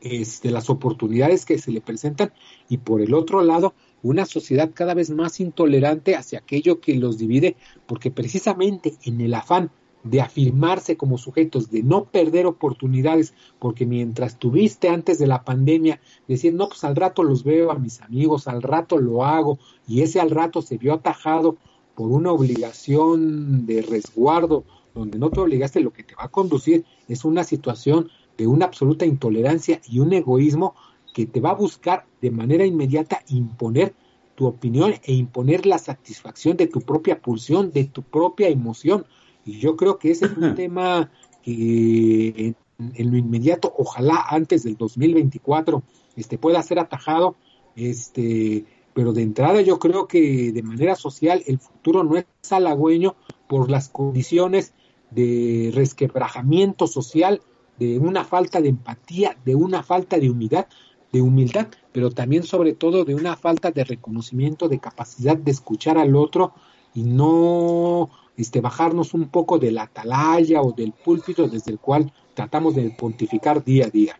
este, las oportunidades que se le presentan y por el otro lado una sociedad cada vez más intolerante hacia aquello que los divide porque precisamente en el afán de afirmarse como sujetos, de no perder oportunidades, porque mientras tuviste antes de la pandemia decir, no, pues al rato los veo a mis amigos, al rato lo hago, y ese al rato se vio atajado por una obligación de resguardo, donde no te obligaste, lo que te va a conducir es una situación de una absoluta intolerancia y un egoísmo que te va a buscar de manera inmediata imponer tu opinión e imponer la satisfacción de tu propia pulsión, de tu propia emoción. Y yo creo que ese es un tema que en, en lo inmediato, ojalá antes del 2024, este, pueda ser atajado, este, pero de entrada yo creo que de manera social el futuro no es halagüeño por las condiciones de resquebrajamiento social, de una falta de empatía, de una falta de humildad, de humildad, pero también sobre todo de una falta de reconocimiento, de capacidad de escuchar al otro y no este, bajarnos un poco de la atalaya o del púlpito desde el cual tratamos de pontificar día a día.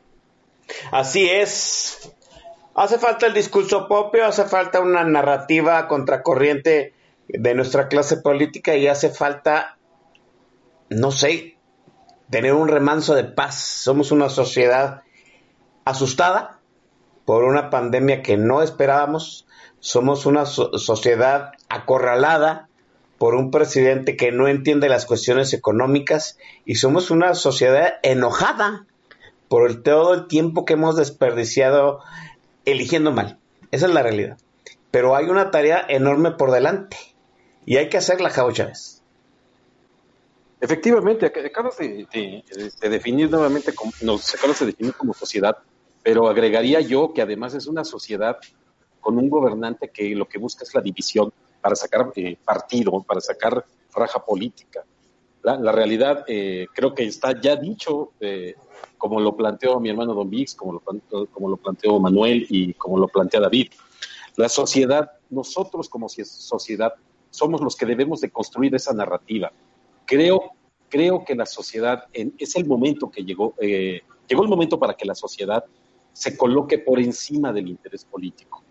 Así es. Hace falta el discurso propio, hace falta una narrativa contracorriente de nuestra clase política y hace falta, no sé, tener un remanso de paz. Somos una sociedad asustada por una pandemia que no esperábamos. Somos una so- sociedad acorralada por un presidente que no entiende las cuestiones económicas y somos una sociedad enojada por el- todo el tiempo que hemos desperdiciado eligiendo mal. Esa es la realidad. Pero hay una tarea enorme por delante y hay que hacerla, Javo Chávez. Efectivamente, ac- acabas de, de- de definir nuevamente, nos acabas de como sociedad, pero agregaría yo que además es una sociedad con un gobernante que lo que busca es la división para sacar eh, partido, para sacar raja política. La, realidad eh, creo que está ya dicho, eh, como lo planteó mi hermano Don Vix, como lo, como lo planteó Manuel y como lo plantea David. La sociedad, nosotros como sociedad, somos los que debemos de construir esa narrativa. Creo, creo que la sociedad, en- es el momento que llegó, llegó el momento para que la sociedad se coloque por encima del interés político.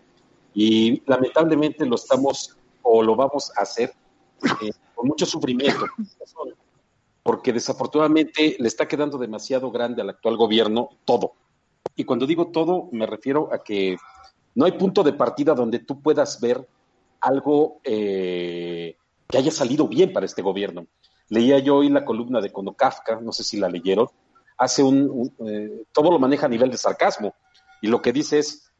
Y lamentablemente lo estamos o lo vamos a hacer eh, con mucho sufrimiento, porque desafortunadamente le está quedando demasiado grande al actual gobierno todo. Y cuando digo todo, me refiero a que no hay punto de partida donde tú puedas ver algo eh, que haya salido bien para este gobierno. Leía yo hoy la columna de Kono Kafka, no sé si la leyeron, hace un, un, eh, todo lo maneja a nivel de sarcasmo y lo que dice es,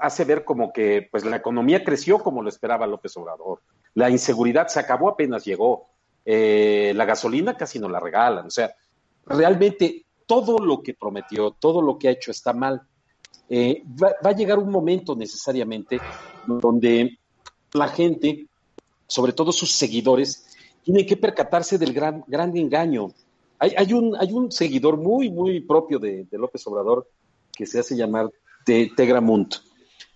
hace ver como que pues la economía creció como lo esperaba López Obrador, la inseguridad se acabó apenas llegó, eh, la gasolina casi no la regalan, o sea, realmente todo lo que prometió, todo lo que ha hecho está mal. Eh, va, va, a llegar un momento necesariamente donde la gente, sobre todo sus seguidores, tienen que percatarse del gran, gran engaño. Hay, hay, un, hay un seguidor muy, muy propio de, de López Obrador que se hace llamar de Tegramunt.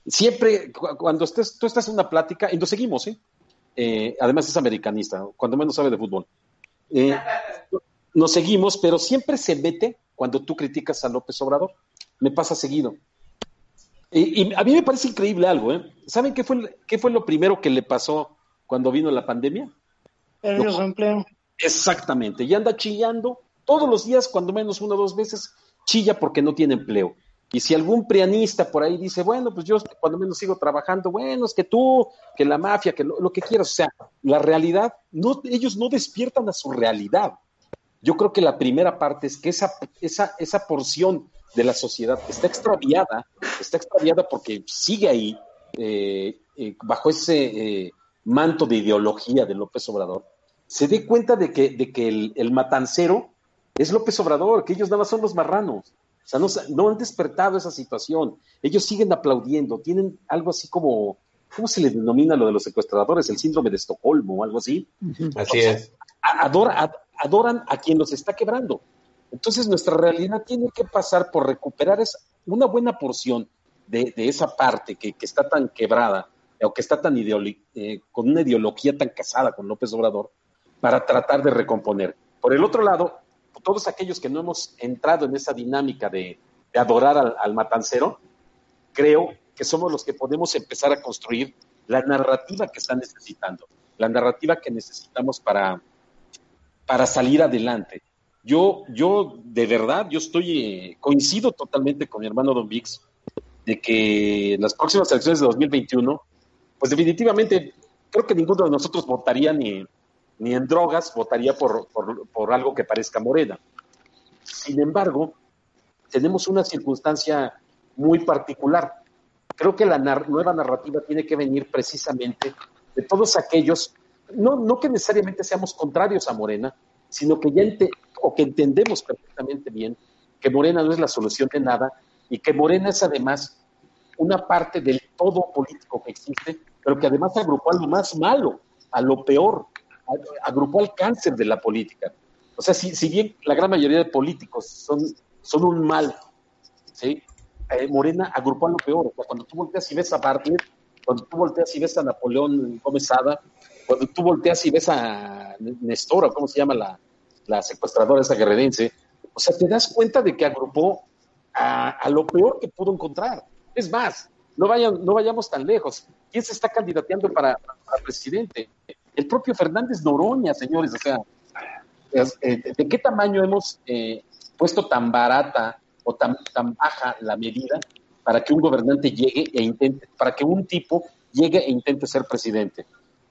Siempre, cuando estés, tú estás en una plática, y nos seguimos, ¿eh? Eh, además es americanista, cuando menos sabe de fútbol. Eh, nos seguimos, pero siempre se mete cuando tú criticas a López Obrador. Me pasa seguido. Y, y, a mí me parece increíble algo, ¿eh? ¿Saben qué fue, qué fue lo primero que le pasó cuando vino la pandemia? Perdió su empleo. Exactamente, y anda chillando todos los días, cuando menos una o dos veces, chilla porque no tiene empleo. Y si algún prianista por ahí dice, bueno, pues yo cuando menos sigo trabajando, bueno, es que tú, que la mafia, que lo, que quieras, o sea, la realidad, no, ellos no despiertan a su realidad. Yo creo que la primera parte es que esa, esa, esa porción de la sociedad está extraviada, está extraviada porque sigue ahí, eh, eh, bajo ese eh, manto de ideología de López Obrador, se dé cuenta de que, de que el, el matancero es López Obrador, que ellos nada más son los marranos. O sea, no, no han despertado esa situación. Ellos siguen aplaudiendo, tienen algo así como, ¿cómo se le denomina lo de los secuestradores? El síndrome de Estocolmo o algo así. Así O sea, es. adora- ad- adoran a quien los está quebrando. Entonces nuestra realidad tiene que pasar por recuperar esa, una buena porción de, de esa parte que, que está tan quebrada o que está tan ideoli- eh, con una ideología tan casada con López Obrador para tratar de recomponer. Por el otro lado, todos aquellos que no hemos entrado en esa dinámica de, adorar al, matancero, creo que somos los que podemos empezar a construir la narrativa que están necesitando, la narrativa que necesitamos para, para salir adelante. Yo, yo, de verdad, yo estoy, eh, coincido totalmente con mi hermano Don Vix, de que las próximas elecciones de 2021, pues definitivamente creo que ninguno de nosotros votaría ni, ni en drogas, votaría por, por, por algo que parezca morena. Sin embargo, tenemos una circunstancia muy particular. Creo que la nueva narrativa tiene que venir precisamente de todos aquellos, no, no que necesariamente seamos contrarios a Morena, sino que ya ente- o que entendemos perfectamente bien que Morena no es la solución de nada y que Morena es además una parte del todo político que existe, pero que además agrupó a lo más malo, a lo peor, agrupó al cáncer de la política. O sea, si, si bien la gran mayoría de políticos son, son un mal, ¿sí? Eh, Morena agrupó a lo peor. O cuando tú volteas y ves a Bartlett, cuando tú volteas y ves a Napoleón Gómez Sada, cuando tú volteas y ves a Nestora, ¿cómo se llama la, la secuestradora esa guerrerense? O sea, te das cuenta de que agrupó a, a lo peor que pudo encontrar. Es más, no, vayan, no vayamos tan lejos. ¿Quién se está candidateando para, para presidente? El propio Fernández Noroña, señores. O sea, eh, ¿de qué tamaño hemos eh, puesto tan barata o tan, tan baja la medida para que un gobernante llegue e intente, para que un tipo llegue e intente ser presidente?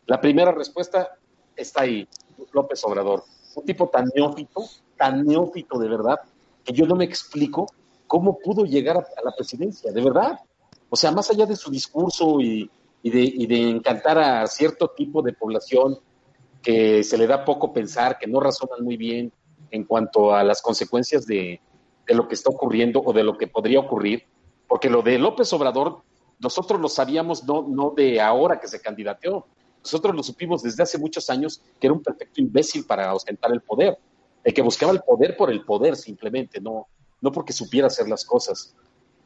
La primera respuesta está ahí, López Obrador. Un tipo tan neófito, tan neófito de verdad, que yo no me explico cómo pudo llegar a la presidencia, de verdad. O sea, más allá de su discurso y, y de, y de encantar a cierto tipo de población que se le da poco pensar, que no razonan muy bien en cuanto a las consecuencias de, lo que está ocurriendo o de lo que podría ocurrir, porque lo de López Obrador, nosotros lo sabíamos no, no de ahora que se candidateó, nosotros lo supimos desde hace muchos años que era un perfecto imbécil para ostentar el poder, el que buscaba el poder por el poder simplemente, no, no porque supiera hacer las cosas.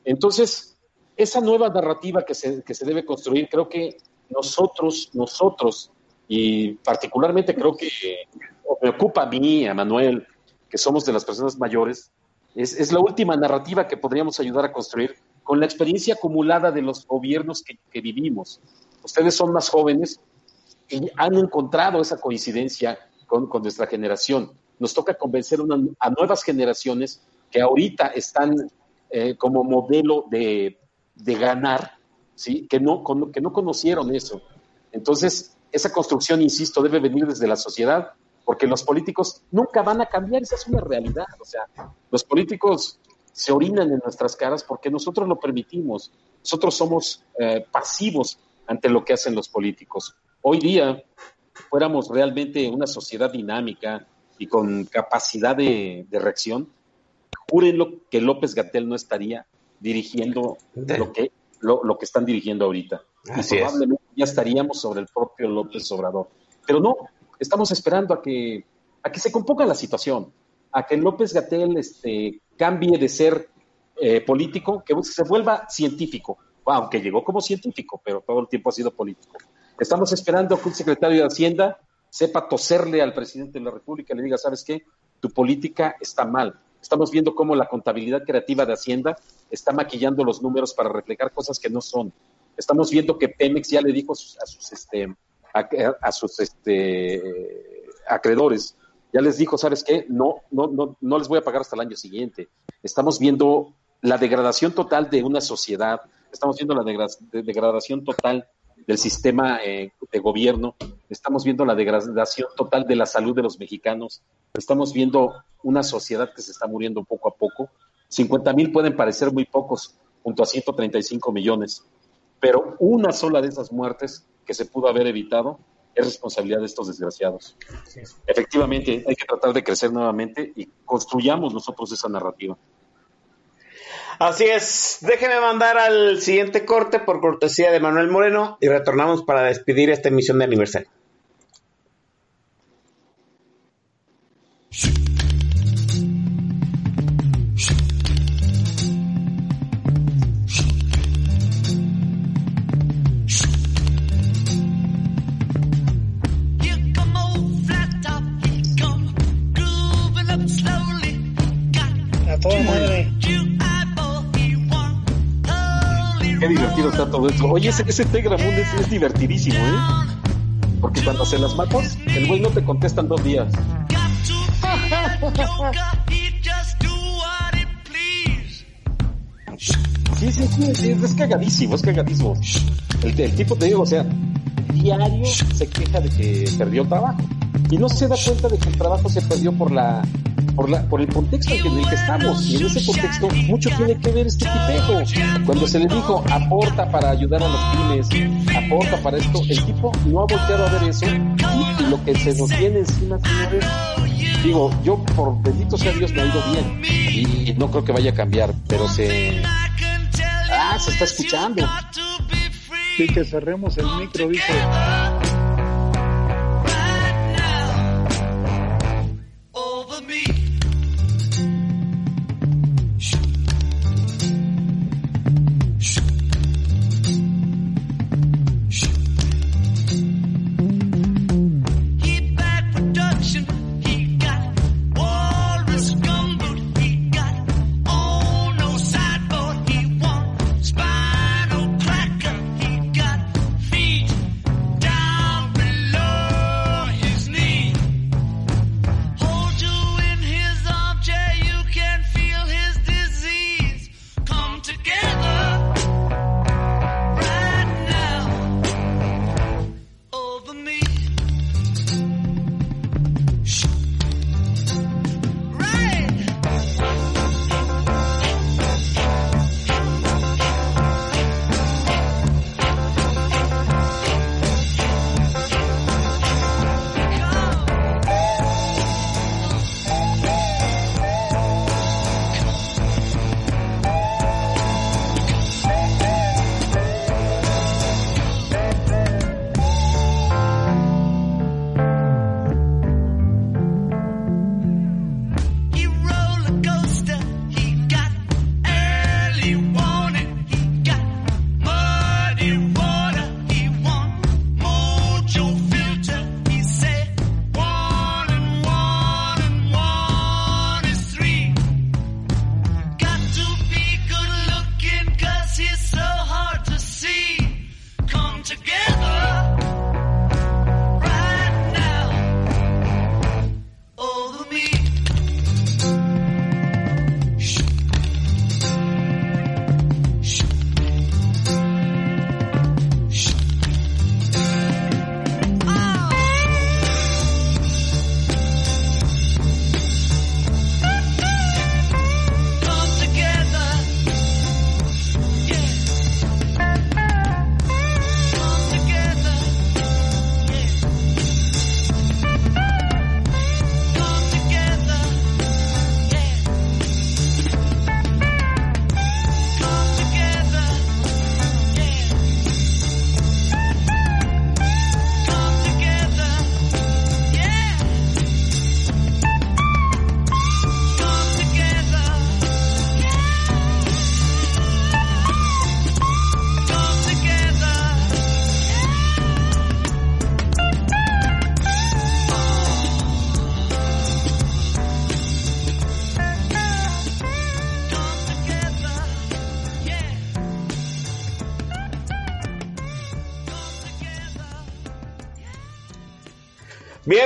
Entonces, esa nueva narrativa que se, que se debe construir, creo que nosotros, nosotros, y particularmente creo que me ocupa a mí, a Manuel, que somos de las personas mayores, es, es la última narrativa que podríamos ayudar a construir con la experiencia acumulada de los gobiernos que, que vivimos. Ustedes son más jóvenes y han encontrado esa coincidencia con, con nuestra generación. Nos toca convencer a nuevas generaciones que ahorita están eh, como modelo de, de ganar, ¿sí? que, no, que no conocieron eso. Entonces, esa construcción, insisto, debe venir desde la sociedad, porque los políticos nunca van a cambiar, esa es una realidad. O sea, los políticos se orinan en nuestras caras porque nosotros lo permitimos. Nosotros somos eh, pasivos ante lo que hacen los políticos. Hoy día, fuéramos realmente una sociedad dinámica y con capacidad de, de reacción, júrenlo que López Gatel no estaría dirigiendo lo que, lo, lo que están dirigiendo ahorita. Y es. probablemente ya estaríamos sobre el propio López Obrador. Pero no, estamos esperando a que, a que se componga la situación, a que López Gatel este, cambie de ser eh, político, que se vuelva científico, aunque llegó como científico, pero todo el tiempo ha sido político. Estamos esperando que un secretario de Hacienda sepa toserle al presidente de la República y le diga, ¿sabes qué? Tu política está mal. Estamos viendo cómo la contabilidad creativa de Hacienda está maquillando los números para reflejar cosas que no son. Estamos viendo que Pemex ya le dijo a sus, a sus, este, a, a sus este, acreedores, ya les dijo, ¿sabes qué? No, no, no, no les voy a pagar hasta el año siguiente. Estamos viendo la degradación total de una sociedad, estamos viendo la degra- de- degradación total del sistema eh, de gobierno, estamos viendo la degradación total de la salud de los mexicanos, estamos viendo una sociedad que se está muriendo poco a poco. 50 mil pueden parecer muy pocos, junto a 135 millones, pero una sola de esas muertes que se pudo haber evitado es responsabilidad de estos desgraciados. Efectivamente, hay que tratar de crecer nuevamente y construyamos nosotros esa narrativa. Así es. Déjeme mandar al siguiente corte por cortesía de Manuel Moreno y retornamos para despedir esta emisión de aniversario. Oye, ese, ese Tegramundo es, divertidísimo, ¿eh? Porque cuando se las matas, el güey no te contesta en dos días. Sí, sí, sí, sí, es, es cagadísimo, es cagadísimo. El, el tipo, te digo, o sea, diario se queja de que perdió el trabajo. Y no se da cuenta de que el trabajo se perdió por la por, la, por el contexto en el que estamos. Y en ese contexto mucho tiene que ver este tipejo. Cuando se le dijo, aporta para ayudar a los pymes, aporta para esto, el tipo no ha volteado a ver eso. Y, lo que se nos viene encima, señores, digo, yo por bendito sea Dios me ha ido bien. Y, y no creo que vaya a cambiar, pero se... Ah, se está escuchando. Sí, que cerremos el micro, dice.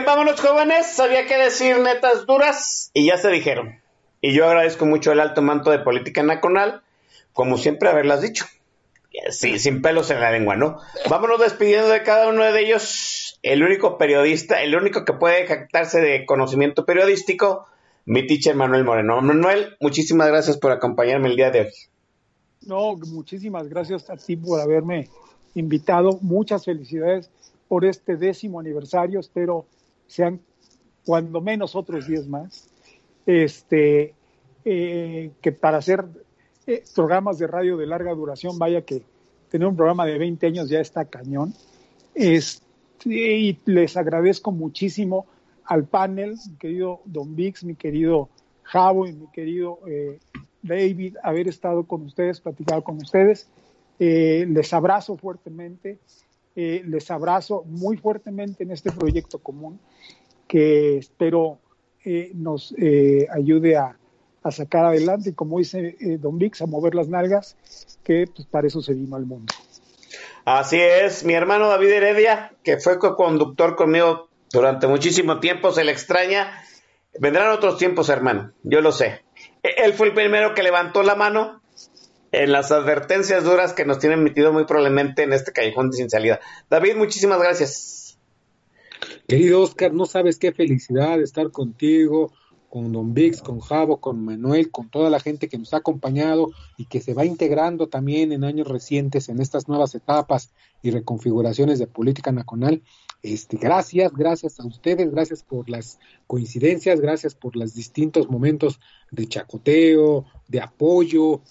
Vámonos jóvenes. Había que decir netas duras y ya se dijeron. Y yo agradezco mucho el alto manto de política nacional, como siempre haberlas dicho. Sí, sin pelos en la lengua, ¿no? Vámonos despidiendo de cada uno de ellos. El único periodista, el único que puede jactarse de conocimiento periodístico, mi teacher Manuel Moreno. Manuel, muchísimas gracias por acompañarme el día de hoy. No, muchísimas gracias a ti por haberme invitado. Muchas felicidades por este décimo aniversario. Espero sean cuando menos otros 10 más. Este, eh, que para hacer eh, programas de radio de larga duración, vaya que tener un programa de 20 años ya está cañón. Este, y les agradezco muchísimo al panel, mi querido Don Vix, mi querido Javo y mi querido eh, David, haber estado con ustedes, platicado con ustedes. Eh, les abrazo fuertemente, eh, les abrazo muy fuertemente en este proyecto común que espero eh, nos eh, ayude a, a, sacar adelante y como dice Don Vix, a mover las nalgas, que pues para eso se vino al mundo. Así es, mi hermano David Heredia, que fue co-conductor conmigo durante muchísimo tiempo, se le extraña. Vendrán otros tiempos, hermano, yo lo sé. E-, Él fue el primero que levantó la mano en las advertencias duras que nos tienen metido muy probablemente en este callejón de sin salida. David, muchísimas gracias. Querido Oscar, no sabes qué felicidad estar contigo, con Don Vix, con Javo, con Manuel, con toda la gente que nos ha acompañado y que se va integrando también en años recientes en estas nuevas etapas y reconfiguraciones de política nacional. Este, gracias, gracias a ustedes, gracias por las coincidencias, gracias por los distintos momentos de chacoteo, de apoyo,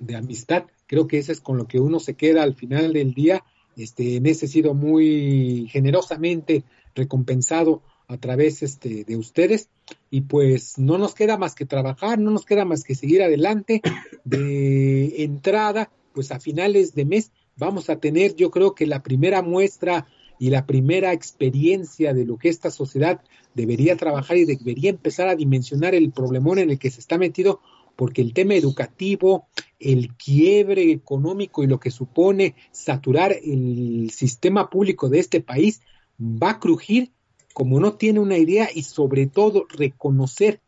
de amistad. Creo que eso es con lo que uno se queda al final del día. Este, en he sido muy generosamente recompensado a través este, de ustedes y pues no nos queda más que trabajar, no nos queda más que seguir adelante. De entrada, pues a finales de mes vamos a tener yo creo que la primera muestra y la primera experiencia de lo que esta sociedad debería trabajar y debería empezar a dimensionar el problemón en el que se está metido porque el tema educativo, el quiebre económico y lo que supone saturar el sistema público de este país va a crujir como no tiene una idea y sobre todo reconocer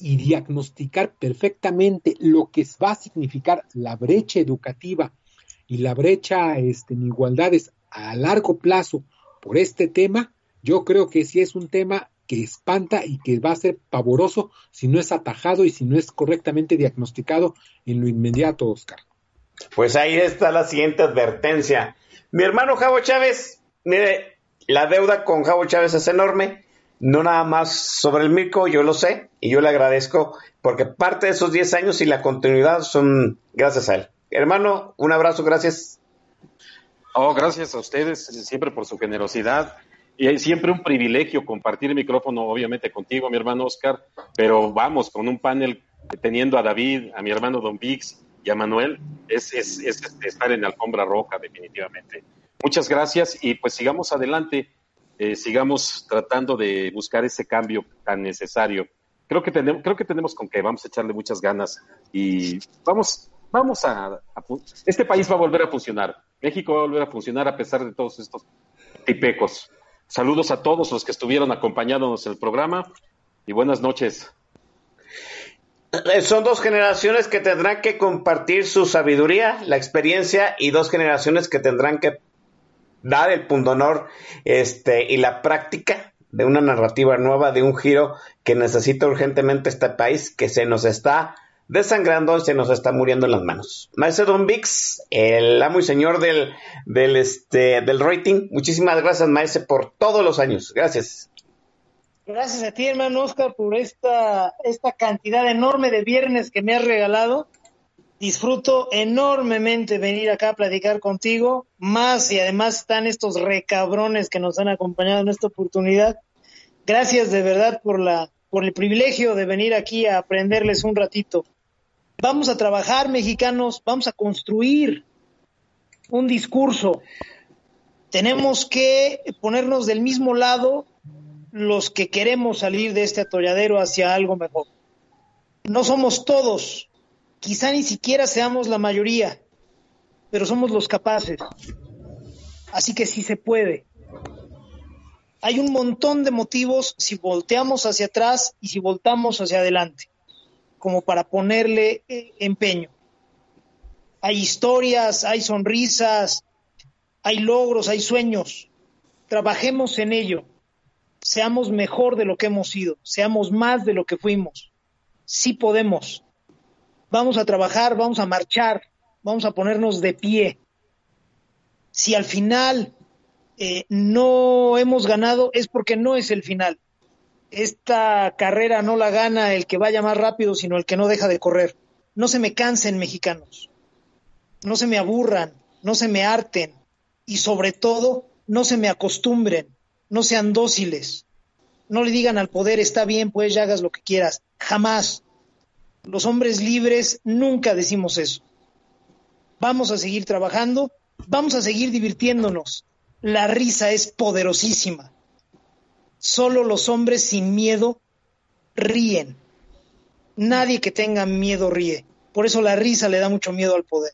y diagnosticar perfectamente lo que va a significar la brecha educativa y la brecha este, en igualdades a largo plazo por este tema, yo creo que sí es un tema que espanta y que va a ser pavoroso si no es atajado y si no es correctamente diagnosticado en lo inmediato, Oscar. Pues ahí está la siguiente advertencia. Mi hermano Javo Chávez, mire, la deuda con Javo Chávez es enorme, no nada más sobre el mico, yo lo sé, y yo le agradezco, porque parte de esos 10 años y la continuidad son gracias a él. Hermano, un abrazo, gracias. Oh, gracias a ustedes siempre por su generosidad. Y es siempre un privilegio compartir el micrófono, obviamente contigo, mi hermano Oscar, pero vamos, con un panel teniendo a David, a mi hermano Don Vix y a Manuel, es, es, es estar en la alfombra roja, definitivamente. Muchas gracias y pues sigamos adelante, eh, sigamos tratando de buscar ese cambio tan necesario. Creo que tenemos, creo que tenemos con que vamos a echarle muchas ganas y vamos, vamos a este país va a volver a funcionar. México va a volver a funcionar a pesar de todos estos tipecos. Saludos a todos los que estuvieron acompañándonos en el programa y buenas noches. Son dos generaciones que tendrán que compartir su sabiduría, la experiencia y dos generaciones que tendrán que dar el pundonor este, y la práctica de una narrativa nueva, de un giro que necesita urgentemente este país que se nos está desangrando se nos está muriendo en las manos. Maestro Don Vix, el amo y señor del, del, este, del rating, muchísimas gracias, maestro, por todos los años. Gracias. Gracias a ti, hermano Oscar, por esta, esta cantidad enorme de viernes que me has regalado. Disfruto enormemente venir acá a platicar contigo, más y además están estos recabrones que nos han acompañado en esta oportunidad. Gracias de verdad por la por el privilegio de venir aquí a aprenderles un ratito. Vamos a trabajar, mexicanos, vamos a construir un discurso. Tenemos que ponernos del mismo lado los que queremos salir de este atolladero hacia algo mejor. No somos todos, quizá ni siquiera seamos la mayoría, pero somos los capaces. Así que sí se puede. Hay un montón de motivos si volteamos hacia atrás y si voltamos hacia adelante. Como para ponerle eh, empeño. Hay historias, hay sonrisas, hay logros, hay sueños. Trabajemos en ello. Seamos mejor de lo que hemos sido, seamos más de lo que fuimos. Sí podemos. Vamos a trabajar, vamos a marchar, vamos a ponernos de pie. Si al final eh, no hemos ganado, es porque no es el final. Esta carrera no la gana el que vaya más rápido, sino el que no deja de correr. No se me cansen, mexicanos. No se me aburran, no se me harten y sobre todo no se me acostumbren, no sean dóciles. No le digan al poder, está bien, pues ya hagas lo que quieras. Jamás. Los hombres libres nunca decimos eso. Vamos a seguir trabajando, vamos a seguir divirtiéndonos. La risa es poderosísima. Solo los hombres sin miedo ríen. Nadie que tenga miedo ríe. Por eso la risa le da mucho miedo al poder.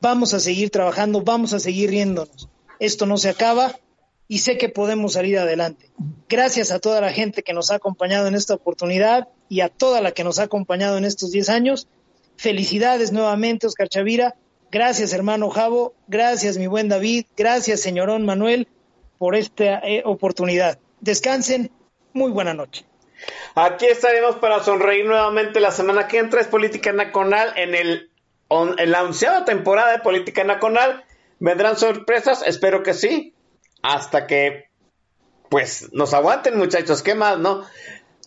Vamos a seguir trabajando, vamos a seguir riéndonos. Esto no se acaba y sé que podemos salir adelante. Gracias a toda la gente que nos ha acompañado en esta oportunidad y a toda la que nos ha acompañado en estos 10 años. Felicidades nuevamente, Oscar Chavira. Gracias, hermano Javo. Gracias, mi buen David. Gracias, señorón Manuel, por esta eh, oportunidad. Descansen. Muy buena noche. Aquí estaremos para sonreír nuevamente la semana que entra. Es Política Nacional en, el, en la onceava temporada de Política Nacional. ¿Vendrán sorpresas? Espero que sí. Hasta que, pues, nos aguanten, muchachos. ¿Qué más, no?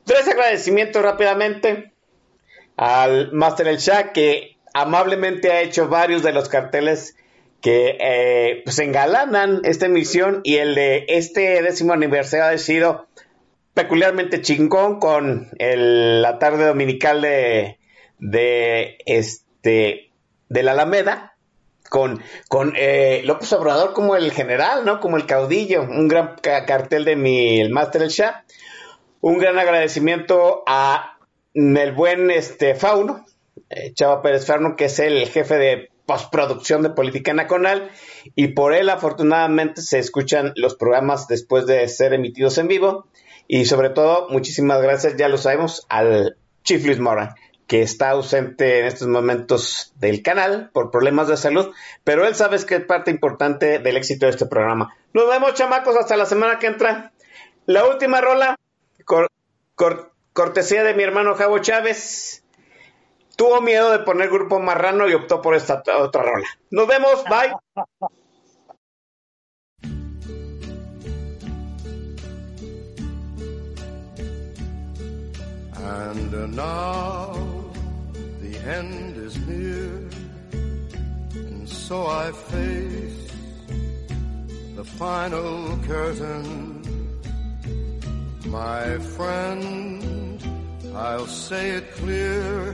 Tres agradecimientos rápidamente al Master El Shah, que amablemente ha hecho varios de los carteles que eh, pues engalanan esta emisión y el de este décimo aniversario ha sido peculiarmente chingón con la tarde dominical de, de este de la Alameda con, con eh, López Obrador como el general, ¿no? Como el caudillo, un gran ca- cartel de mi el Master El Shah. Un gran agradecimiento a el buen este Fauno, eh, Chava Pérez Fauno, que es el jefe de postproducción de Política Nacional, y por él afortunadamente se escuchan los programas después de ser emitidos en vivo. Y sobre todo, muchísimas gracias, ya lo sabemos, al Chief Luis Mora, que está ausente en estos momentos del canal por problemas de salud, pero él sabe que es parte importante del éxito de este programa. Nos vemos, chamacos, hasta la semana que entra. La última rola, cor- cor- cortesía de mi hermano Javo Chávez. Tuvo miedo de poner grupo marrano y optó por esta otra rola. Nos vemos, bye. And uh, now the end is near, and so I face the final curtain. My friend, I'll say it clear,